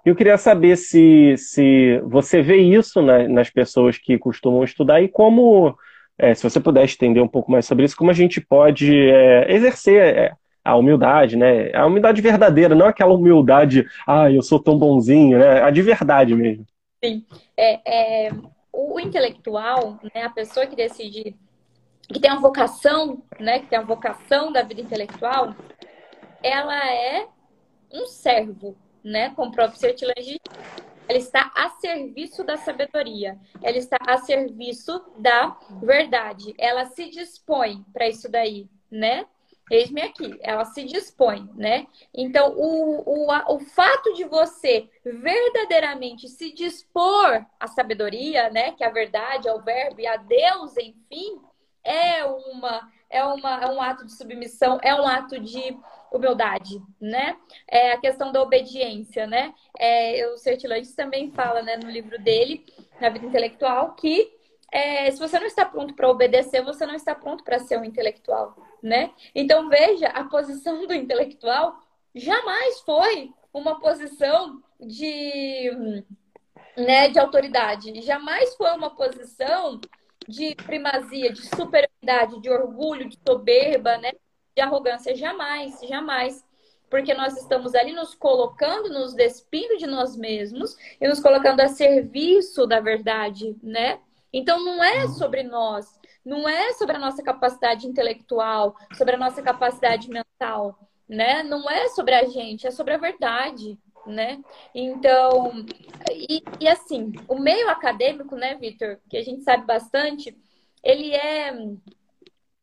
Eu queria saber se, se você vê isso na, nas pessoas que costumam estudar e como, é, se você puder estender um pouco mais sobre isso, como a gente pode é, exercer é, a humildade, né? A humildade verdadeira, não aquela humildade, ah, eu sou tão bonzinho, né? A de verdade mesmo. Sim. É, é, o intelectual, né, a pessoa que decide, que tem uma vocação, né, que tem a vocação da vida intelectual, ela é um servo, né, com o próprio Sertilange, ela está a serviço da sabedoria, ela está a serviço da verdade, ela se dispõe para isso daí, né? Eis-me aqui, ela se dispõe, né? Então, o, o, o fato de você verdadeiramente se dispor à sabedoria, né? Que é a verdade, ao verbo e a Deus, enfim, é uma é, uma, é um ato de submissão, é um ato de humildade, né? É a questão da obediência, né? É, o Sertilantes também fala, né, no livro dele, na vida intelectual, que é, se você não está pronto para obedecer, você não está pronto para ser um intelectual, né? Então veja, a posição do intelectual jamais foi uma posição de, né, de autoridade, jamais foi uma posição de primazia, de superioridade, de orgulho, de soberba, né? De arrogância, jamais, jamais. Porque nós estamos ali nos colocando, nos despindo de nós mesmos e nos colocando a serviço da verdade, né? Então não é uhum. sobre nós, não é sobre a nossa capacidade intelectual, sobre a nossa capacidade mental, né? Não é sobre a gente, é sobre a verdade, né? Então, e, e assim, o meio acadêmico, né, Vitor, que a gente sabe bastante, ele é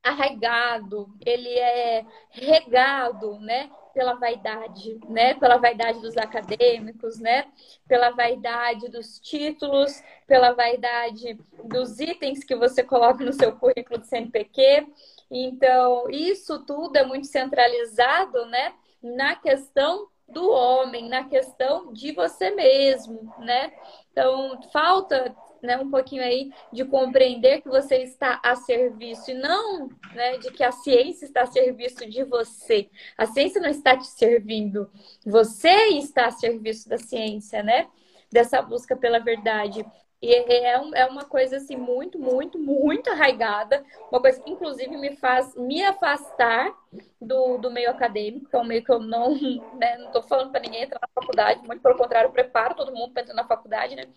arraigado, ele é regado, né, pela vaidade, né, pela vaidade dos acadêmicos, né, pela vaidade dos títulos, pela vaidade dos itens que você coloca no seu currículo de CNPq. Então, isso tudo é muito centralizado, né, na questão do homem, na questão de você mesmo, né? Então, falta né, um pouquinho aí de compreender que você está a serviço e não né, de que a ciência está a serviço de você. A ciência não está te servindo, você está a serviço da ciência, né? Dessa busca pela verdade. E é, é uma coisa assim muito, muito, muito arraigada, uma coisa que inclusive me faz me afastar do, do meio acadêmico, que é um meio que eu não, [LAUGHS] né, não falando para ninguém entrar na faculdade, muito pelo contrário, eu preparo todo mundo para entrar na faculdade, né?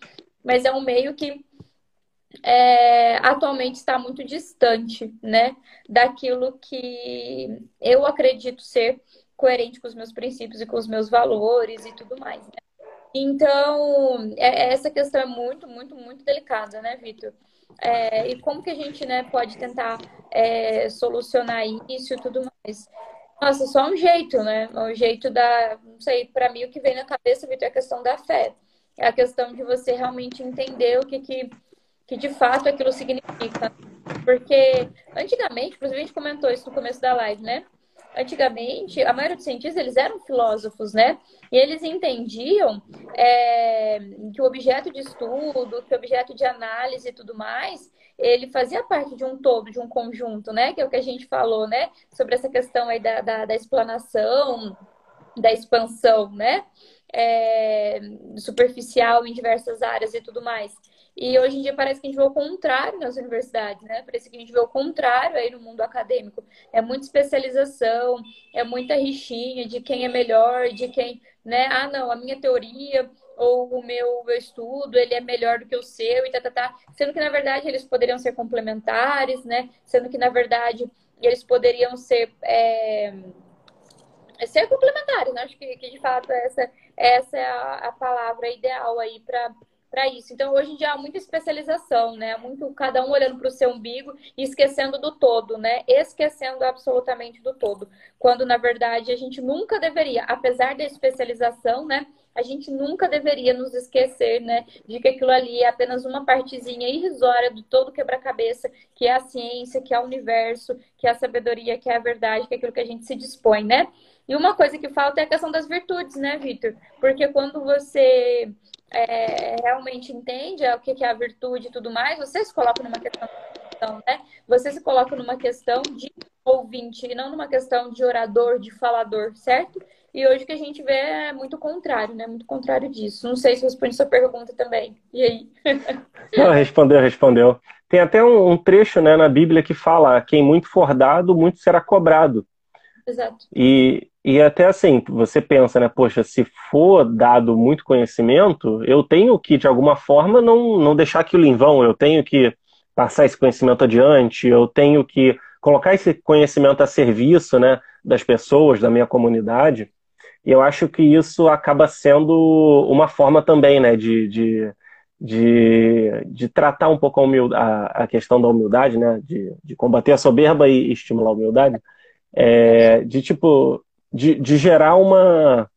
Mas é um meio que é, atualmente está muito distante, né, daquilo que eu acredito ser coerente com os meus princípios e com os meus valores e tudo mais, né? Então, é, é, essa questão é muito, muito, muito delicada, né, Vitor? É, e como que a gente né, pode tentar é, solucionar isso e tudo mais? Nossa, só um jeito, né? O jeito da. Não sei, para mim o que vem na cabeça, Vitor, é a questão da fé. É a questão de você realmente entender o que, que, que de fato aquilo significa. Porque antigamente, inclusive a gente comentou isso no começo da live, né? Antigamente, a maioria dos cientistas, eles eram filósofos, né? E eles entendiam é, que o objeto de estudo, que o objeto de análise e tudo mais, ele fazia parte de um todo, de um conjunto, né? Que é o que a gente falou, né? Sobre essa questão aí da, da, da explanação, da expansão, né? É, superficial em diversas áreas e tudo mais. E hoje em dia parece que a gente vê o contrário nas universidades, né? Parece que a gente vê o contrário aí no mundo acadêmico. É muita especialização, é muita rixinha de quem é melhor, de quem, né? Ah, não, a minha teoria ou o meu, estudo, ele é melhor do que o seu e tá, tá, tá. Sendo que, na verdade, eles poderiam ser complementares, né? Sendo que, na verdade, eles poderiam ser... É ser complementares, né? Acho que, que de fato essa, essa é a, a palavra ideal aí para para isso. Então, hoje em dia há muita especialização, né? Muito cada um olhando para o seu umbigo e esquecendo do todo, né? Esquecendo absolutamente do todo. Quando, na verdade, a gente nunca deveria, apesar da especialização, né? A gente nunca deveria nos esquecer, né? De que aquilo ali é apenas uma partezinha irrisória do todo quebra-cabeça, que é a ciência, que é o universo, que é a sabedoria, que é a verdade, que é aquilo que a gente se dispõe, né? E uma coisa que falta é a questão das virtudes, né, Vitor? Porque quando você é, realmente entende o que é a virtude e tudo mais, você se coloca numa questão, né? Você se coloca numa questão de ouvinte e não numa questão de orador, de falador, certo? E hoje o que a gente vê é muito contrário, né? Muito contrário disso. Não sei se responde sua pergunta também. E aí? [LAUGHS] Não, respondeu, respondeu. Tem até um, um trecho né, na Bíblia que fala: quem muito for dado, muito será cobrado. Exato. E, e até assim, você pensa, né? Poxa, se for dado muito conhecimento, eu tenho que, de alguma forma, não, não deixar aquilo em vão, eu tenho que passar esse conhecimento adiante, eu tenho que colocar esse conhecimento a serviço né, das pessoas, da minha comunidade. E eu acho que isso acaba sendo uma forma também né, de, de, de, de tratar um pouco a, a, questão da humildade, né, de, de combater a soberba e estimular a humildade é, de tipo, de, de gerar uma,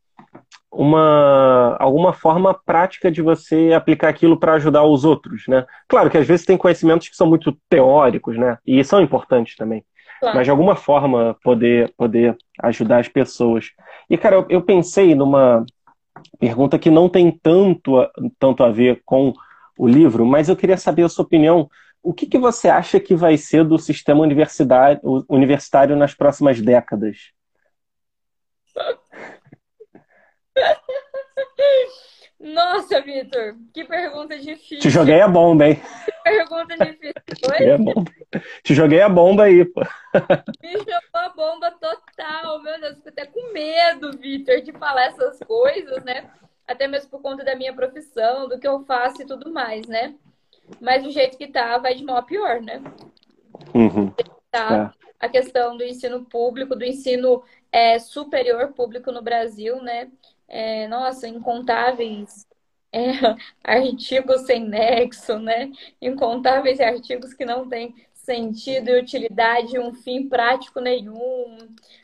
uma alguma forma prática de você aplicar aquilo para ajudar os outros, né? Claro que às vezes tem conhecimentos que são muito teóricos, né? E são importantes também. Claro. Mas de alguma forma poder poder ajudar as pessoas. E cara, eu, eu pensei numa pergunta que não tem tanto a, tanto a ver com o livro, mas eu queria saber a sua opinião. O que, que você acha que vai ser do sistema universitário, universitário nas próximas décadas? [LAUGHS] Nossa, Vitor, que pergunta difícil. Te joguei a bomba, hein? Que pergunta difícil. [LAUGHS] Oi? Te joguei a bomba aí, pô. Me jogou a bomba total. Meu Deus, fico até com medo, Vitor, de falar essas coisas, né? Até mesmo por conta da minha profissão, do que eu faço e tudo mais, né? Mas do jeito que tá, vai de mal a pior, né? Uhum. Tá. É. A questão do ensino público, do ensino é, superior público no Brasil, né? É, nossa, incontáveis é, [LAUGHS] artigos sem nexo, né? Incontáveis artigos que não têm sentido e utilidade, um fim prático nenhum.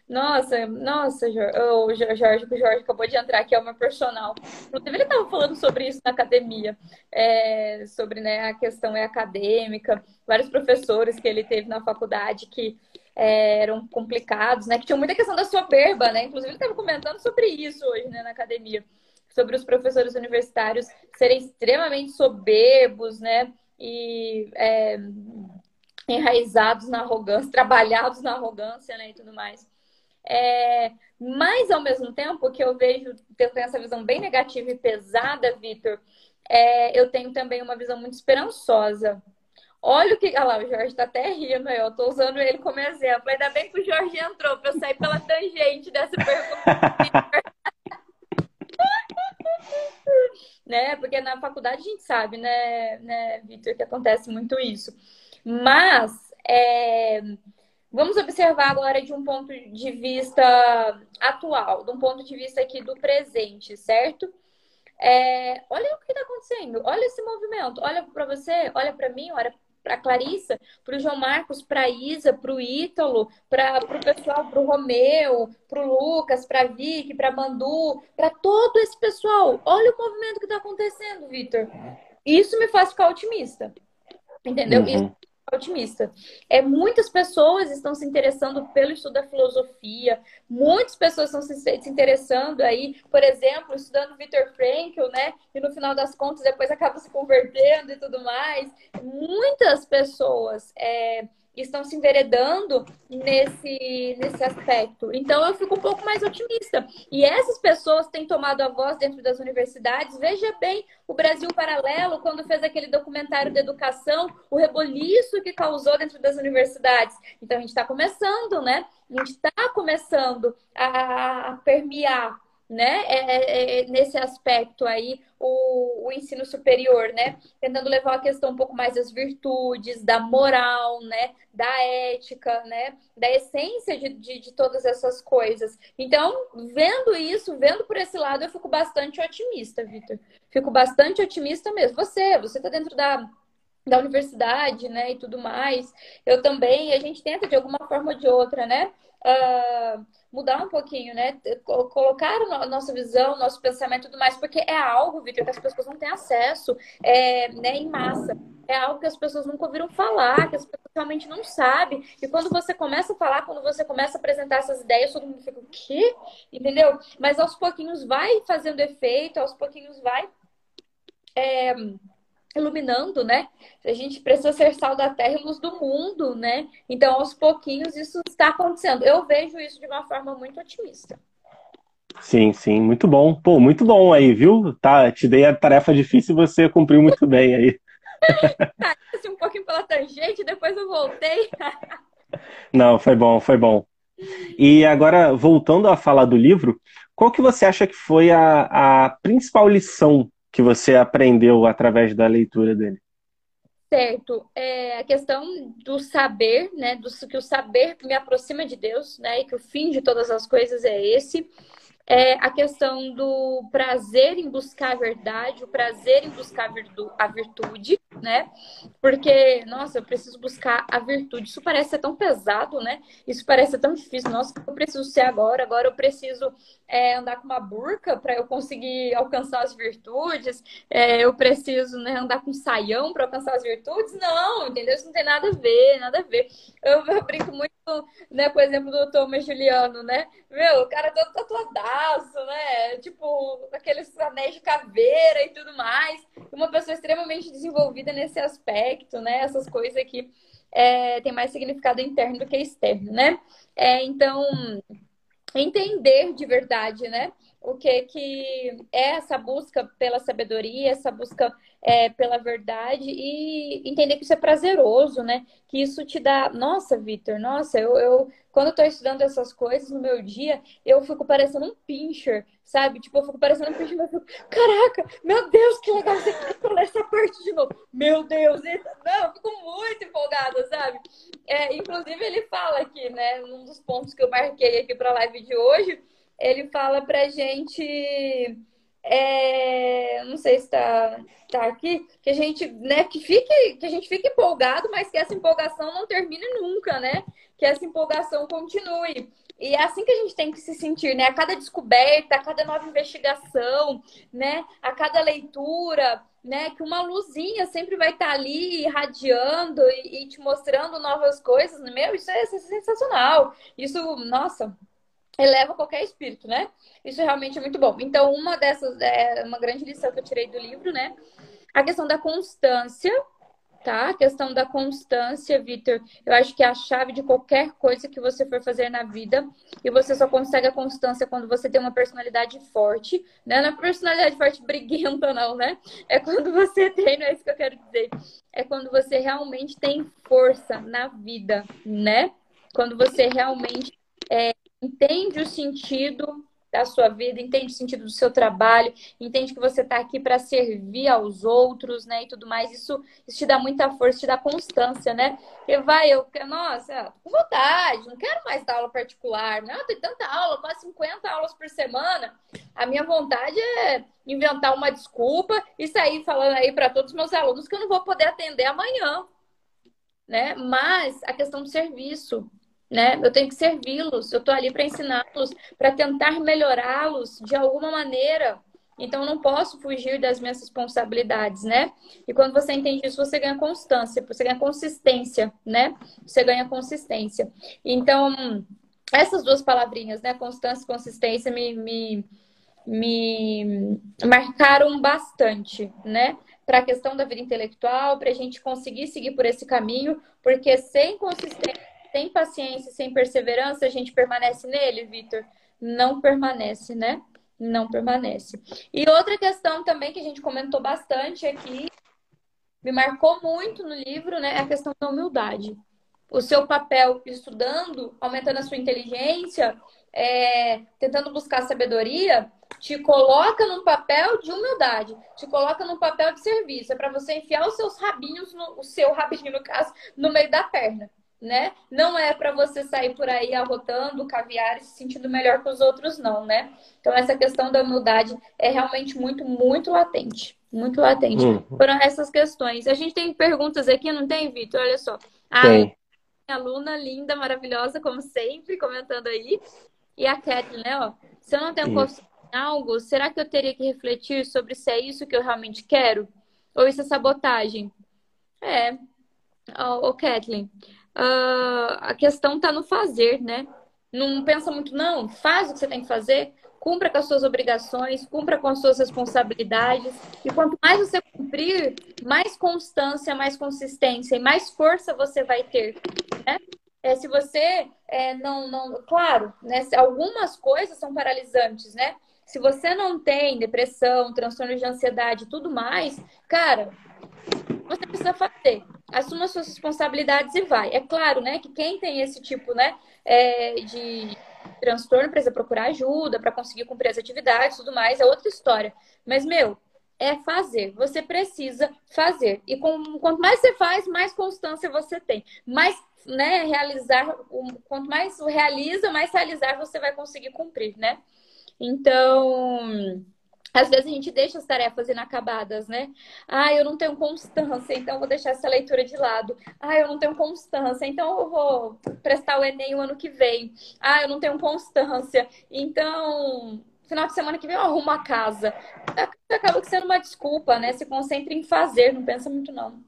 Nossa, nossa, o Jorge, o Jorge acabou de entrar aqui, é o meu personal. Inclusive, ele estava falando sobre isso na academia, é, sobre né, a questão é acadêmica, vários professores que ele teve na faculdade que é, eram complicados, né? Que tinham muita questão da soberba, né? Inclusive, ele estava comentando sobre isso hoje, né, na academia. Sobre os professores universitários serem extremamente soberbos, né? E é, enraizados na arrogância, [LAUGHS] trabalhados na arrogância, né? E tudo mais. É, mas, ao mesmo tempo, que eu vejo, eu tenho essa visão bem negativa e pesada, Vitor, é, eu tenho também uma visão muito esperançosa Olha o que. Olha lá, o Jorge tá até rindo, eu tô usando ele como exemplo. Ainda bem que o Jorge entrou para eu sair pela tangente dessa pergunta. [LAUGHS] né? Porque na faculdade a gente sabe, né, né Vitor, que acontece muito isso. Mas é, vamos observar agora de um ponto de vista atual, de um ponto de vista aqui do presente, certo? É, olha o que está acontecendo, olha esse movimento, olha para você, olha para mim, olha para a Clarissa, para o João Marcos, para a Isa, para o Ítalo, para o pessoal, para o Romeu, para o Lucas, para a Vicky, para a Mandu, para todo esse pessoal. Olha o movimento que está acontecendo, Vitor. Isso me faz ficar otimista. Entendeu? Uhum. Isso otimista. É, muitas pessoas estão se interessando pelo estudo da filosofia, muitas pessoas estão se, se interessando aí, por exemplo, estudando Viktor Frankl, né? E no final das contas depois acaba se convertendo e tudo mais. Muitas pessoas é, estão se enveredando nesse, nesse aspecto. Então eu fico um pouco mais otimista. E essas pessoas têm tomado a voz dentro das universidades. Veja bem, o Brasil Paralelo, quando fez aquele documentário de educação, o reboliço que causou dentro das universidades. Então a gente está começando, né? A gente está começando a, permear né, é, é, é, nesse aspecto aí, o, o, ensino superior, né, tentando levar a questão um pouco mais das virtudes, da moral, né, da ética, né, da essência de, de, de todas essas coisas. Então, vendo isso, vendo por esse lado, eu fico bastante otimista, Vitor. Fico bastante otimista mesmo. Você, você está dentro da da universidade, né, e tudo mais. Eu também, a gente tenta de alguma forma ou de outra, né, uh, mudar um pouquinho, né? Colocar nossa visão, nosso pensamento e tudo mais, porque é algo, Vitor, que as pessoas não têm acesso é, né, em massa. É algo que as pessoas nunca ouviram falar, que as pessoas realmente não sabem. E quando você começa a falar, quando você começa a apresentar essas ideias, todo mundo fica, o quê? Entendeu? Mas aos pouquinhos vai fazendo efeito, aos pouquinhos vai. É iluminando, né? A gente precisa ser sal da terra e luz do mundo, né? Então, aos pouquinhos, isso está acontecendo. Eu vejo isso de uma forma muito otimista. Sim, sim, muito bom. Pô, muito bom aí, viu? Tá, te dei a tarefa difícil e você cumpriu muito bem aí. [LAUGHS] tá, assim, um pouquinho pela tangente, depois eu voltei. Não, foi bom, foi bom. E agora, voltando a falar do livro, qual que você acha que foi a, a principal lição que você aprendeu através da leitura dele? Certo. É a questão do saber, né? Do, que o saber me aproxima de Deus, né? E que o fim de todas as coisas é esse. É a questão do prazer em buscar a verdade, o prazer em buscar a virtude, né? Porque, nossa, eu preciso buscar a virtude. Isso parece ser tão pesado, né? Isso parece ser tão difícil. Nossa, eu preciso ser agora, agora eu preciso é, andar com uma burca para eu conseguir alcançar as virtudes, é, eu preciso né, andar com um saião para alcançar as virtudes. Não, entendeu? Isso não tem nada a ver, nada a ver. Eu, eu brinco muito, né, por exemplo, do Thomas Juliano, né? Meu, o cara todo tatuadaço, né? Tipo, aqueles anéis de caveira e tudo mais. Uma pessoa extremamente desenvolvida nesse aspecto, né? Essas coisas aqui é, tem mais significado interno do que externo, né? É, então, entender de verdade, né? O que que é essa busca pela sabedoria, essa busca é, pela verdade e entender que isso é prazeroso, né? Que isso te dá. Nossa, Vitor, nossa, eu, eu quando eu estudando essas coisas no meu dia, eu fico parecendo um pincher, sabe? Tipo, eu fico parecendo um pincher, mas eu fico, caraca, meu Deus, que legal você ler essa parte de novo. Meu Deus, não, eu fico muito empolgada, sabe? É, inclusive, ele fala aqui, né, num dos pontos que eu marquei aqui pra live de hoje, ele fala pra gente. É, não sei se está tá aqui, que a gente, né, que fique, que a gente fique empolgado, mas que essa empolgação não termine nunca, né? Que essa empolgação continue. E é assim que a gente tem que se sentir, né? A cada descoberta, a cada nova investigação, né? A cada leitura, né? Que uma luzinha sempre vai estar ali irradiando e, e te mostrando novas coisas. Meu, isso é, isso é sensacional. Isso, nossa, eleva qualquer espírito, né? Isso realmente é muito bom. Então, uma dessas, é uma grande lição que eu tirei do livro, né? A questão da constância, tá? A questão da constância, Vitor, eu acho que é a chave de qualquer coisa que você for fazer na vida. E você só consegue a constância quando você tem uma personalidade forte, né? Não é personalidade forte briguenta, não, né? É quando você tem, não é isso que eu quero dizer. É quando você realmente tem força na vida, né? Quando você realmente é, entende o sentido da sua vida, entende o sentido do seu trabalho, entende que você está aqui para servir aos outros, né, e tudo mais. Isso, isso te dá muita força, te dá constância, né? Porque vai, eu, nossa, tô com vontade, não quero mais dar aula particular, não, tem tanta aula, quase 50 aulas por semana. A minha vontade é inventar uma desculpa e sair falando aí para todos os meus alunos que eu não vou poder atender amanhã, né? Mas a questão do serviço, né? Eu tenho que servi-los, eu estou ali para ensiná-los, para tentar melhorá-los de alguma maneira. Então, eu não posso fugir das minhas responsabilidades, né? E quando você entende isso, você ganha constância, você ganha consistência, né? Você ganha consistência. Então, essas duas palavrinhas, né? Constância e consistência, me, me, me marcaram bastante, né? Para a questão da vida intelectual, para a gente conseguir seguir por esse caminho, porque sem consistência sem paciência, sem perseverança, a gente permanece nele, Vitor? Não permanece, né? Não permanece. E outra questão também que a gente comentou bastante aqui, me marcou muito no livro, né? É a questão da humildade. O seu papel estudando, aumentando a sua inteligência, é, tentando buscar sabedoria, te coloca num papel de humildade, te coloca num papel de serviço. É para você enfiar os seus rabinhos, no, o seu rabinho, no caso, no meio da perna né? Não é para você sair por aí arrotando caviar e se sentindo melhor que os outros, não, né? Então, essa questão da humildade é realmente muito, muito latente. Muito latente. Uhum. Foram essas questões. A gente tem perguntas aqui, não tem, Vitor? Olha só. A tem. aluna linda, maravilhosa, como sempre, comentando aí. E a Kathleen, né? Ó, se eu não tenho confiança em algo, será que eu teria que refletir sobre se é isso que eu realmente quero? Ou isso é sabotagem? É. Ô, oh, Kathleen, uh, a questão está no fazer, né? Não pensa muito, não, faz o que você tem que fazer, cumpra com as suas obrigações, cumpra com as suas responsabilidades. E quanto mais você cumprir, mais constância, mais consistência e mais força você vai ter. Né? É, se você é, não, não. Claro, né, algumas coisas são paralisantes, né? Se você não tem depressão, transtorno de ansiedade e tudo mais, cara, você precisa fazer assuma suas responsabilidades e vai. É claro, né, que quem tem esse tipo, né, é, de transtorno precisa procurar ajuda para conseguir cumprir as atividades tudo mais, é outra história. Mas, meu, é fazer. Você precisa fazer. E com, quanto mais você faz, mais constância você tem. Mais, né, realizar, quanto mais realiza, mais realizar você vai conseguir cumprir, né? Então, às vezes a gente deixa as tarefas inacabadas, né? Ah, eu não tenho constância, então vou deixar essa leitura de lado. Ah, eu não tenho constância, então eu vou prestar o Enem o ano que vem. Ah, eu não tenho constância, então final de semana que vem eu arrumo a casa. Acaba sendo uma desculpa, né? Se concentre em fazer, não pensa muito não.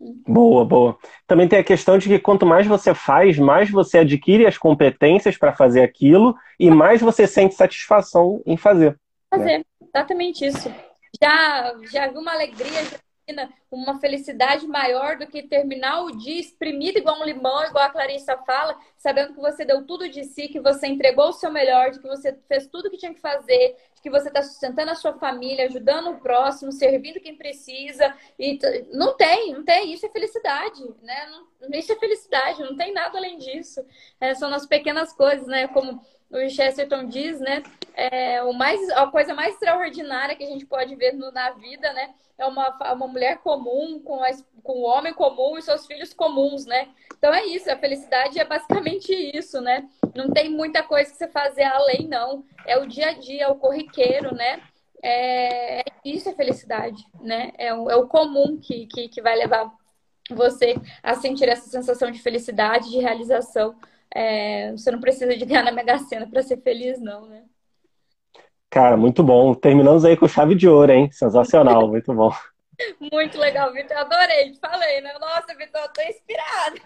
Boa, boa. Também tem a questão de que quanto mais você faz, mais você adquire as competências para fazer aquilo e mais você sente satisfação em fazer. Fazer, né? Exatamente isso. Já, já vi uma alegria, uma felicidade maior do que terminar o dia espremido igual um limão, igual a Clarissa fala, sabendo que você deu tudo de si, que você entregou o seu melhor, de que você fez tudo o que tinha que fazer, de que você está sustentando a sua família, ajudando o próximo, servindo quem precisa. E não tem, não tem. Isso é felicidade, né? Não, isso é felicidade, não tem nada além disso. É, são as pequenas coisas, né? Como o Chesterton diz, né? É, o mais, a coisa mais extraordinária que a gente pode ver no, na vida, né? É uma, uma mulher comum com, a, com um homem comum e seus filhos comuns, né? Então é isso, a felicidade é basicamente isso, né? Não tem muita coisa que você fazer além, não. É o dia a dia, é o corriqueiro, né? É, isso é felicidade, né? É o, é o comum que, que, que vai levar você a sentir essa sensação de felicidade, de realização é, você não precisa de ganhar na Mega Sena para ser feliz, não, né? Cara, muito bom. Terminamos aí com chave de ouro, hein? Sensacional, [LAUGHS] muito bom. Muito legal, Vitor. Adorei, te falei, né? Nossa, Vitor, eu tô inspirada.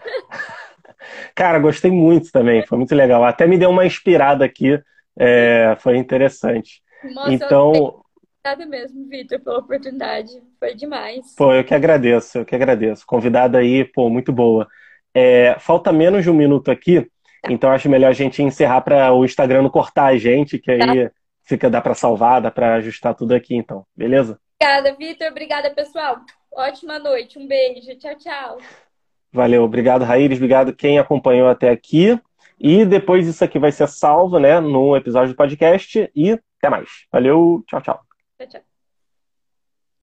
[LAUGHS] Cara, gostei muito também, foi muito legal. Até me deu uma inspirada aqui, é, foi interessante. Nossa, então. Obrigada mesmo, Vitor, pela oportunidade. Foi demais. Pô, eu que agradeço, eu que agradeço. Convidada aí, pô, muito boa. É, falta menos de um minuto aqui, então acho melhor a gente encerrar para o Instagram não cortar a gente, que aí tá. fica dá para salvar, dá para ajustar tudo aqui, então, beleza? Obrigada, Vitor. Obrigada, pessoal. Ótima noite. Um beijo. Tchau, tchau. Valeu. Obrigado, Raíris. Obrigado quem acompanhou até aqui. E depois isso aqui vai ser salvo, né, no episódio do podcast. E até mais. Valeu. Tchau, tchau. Tchau, tchau.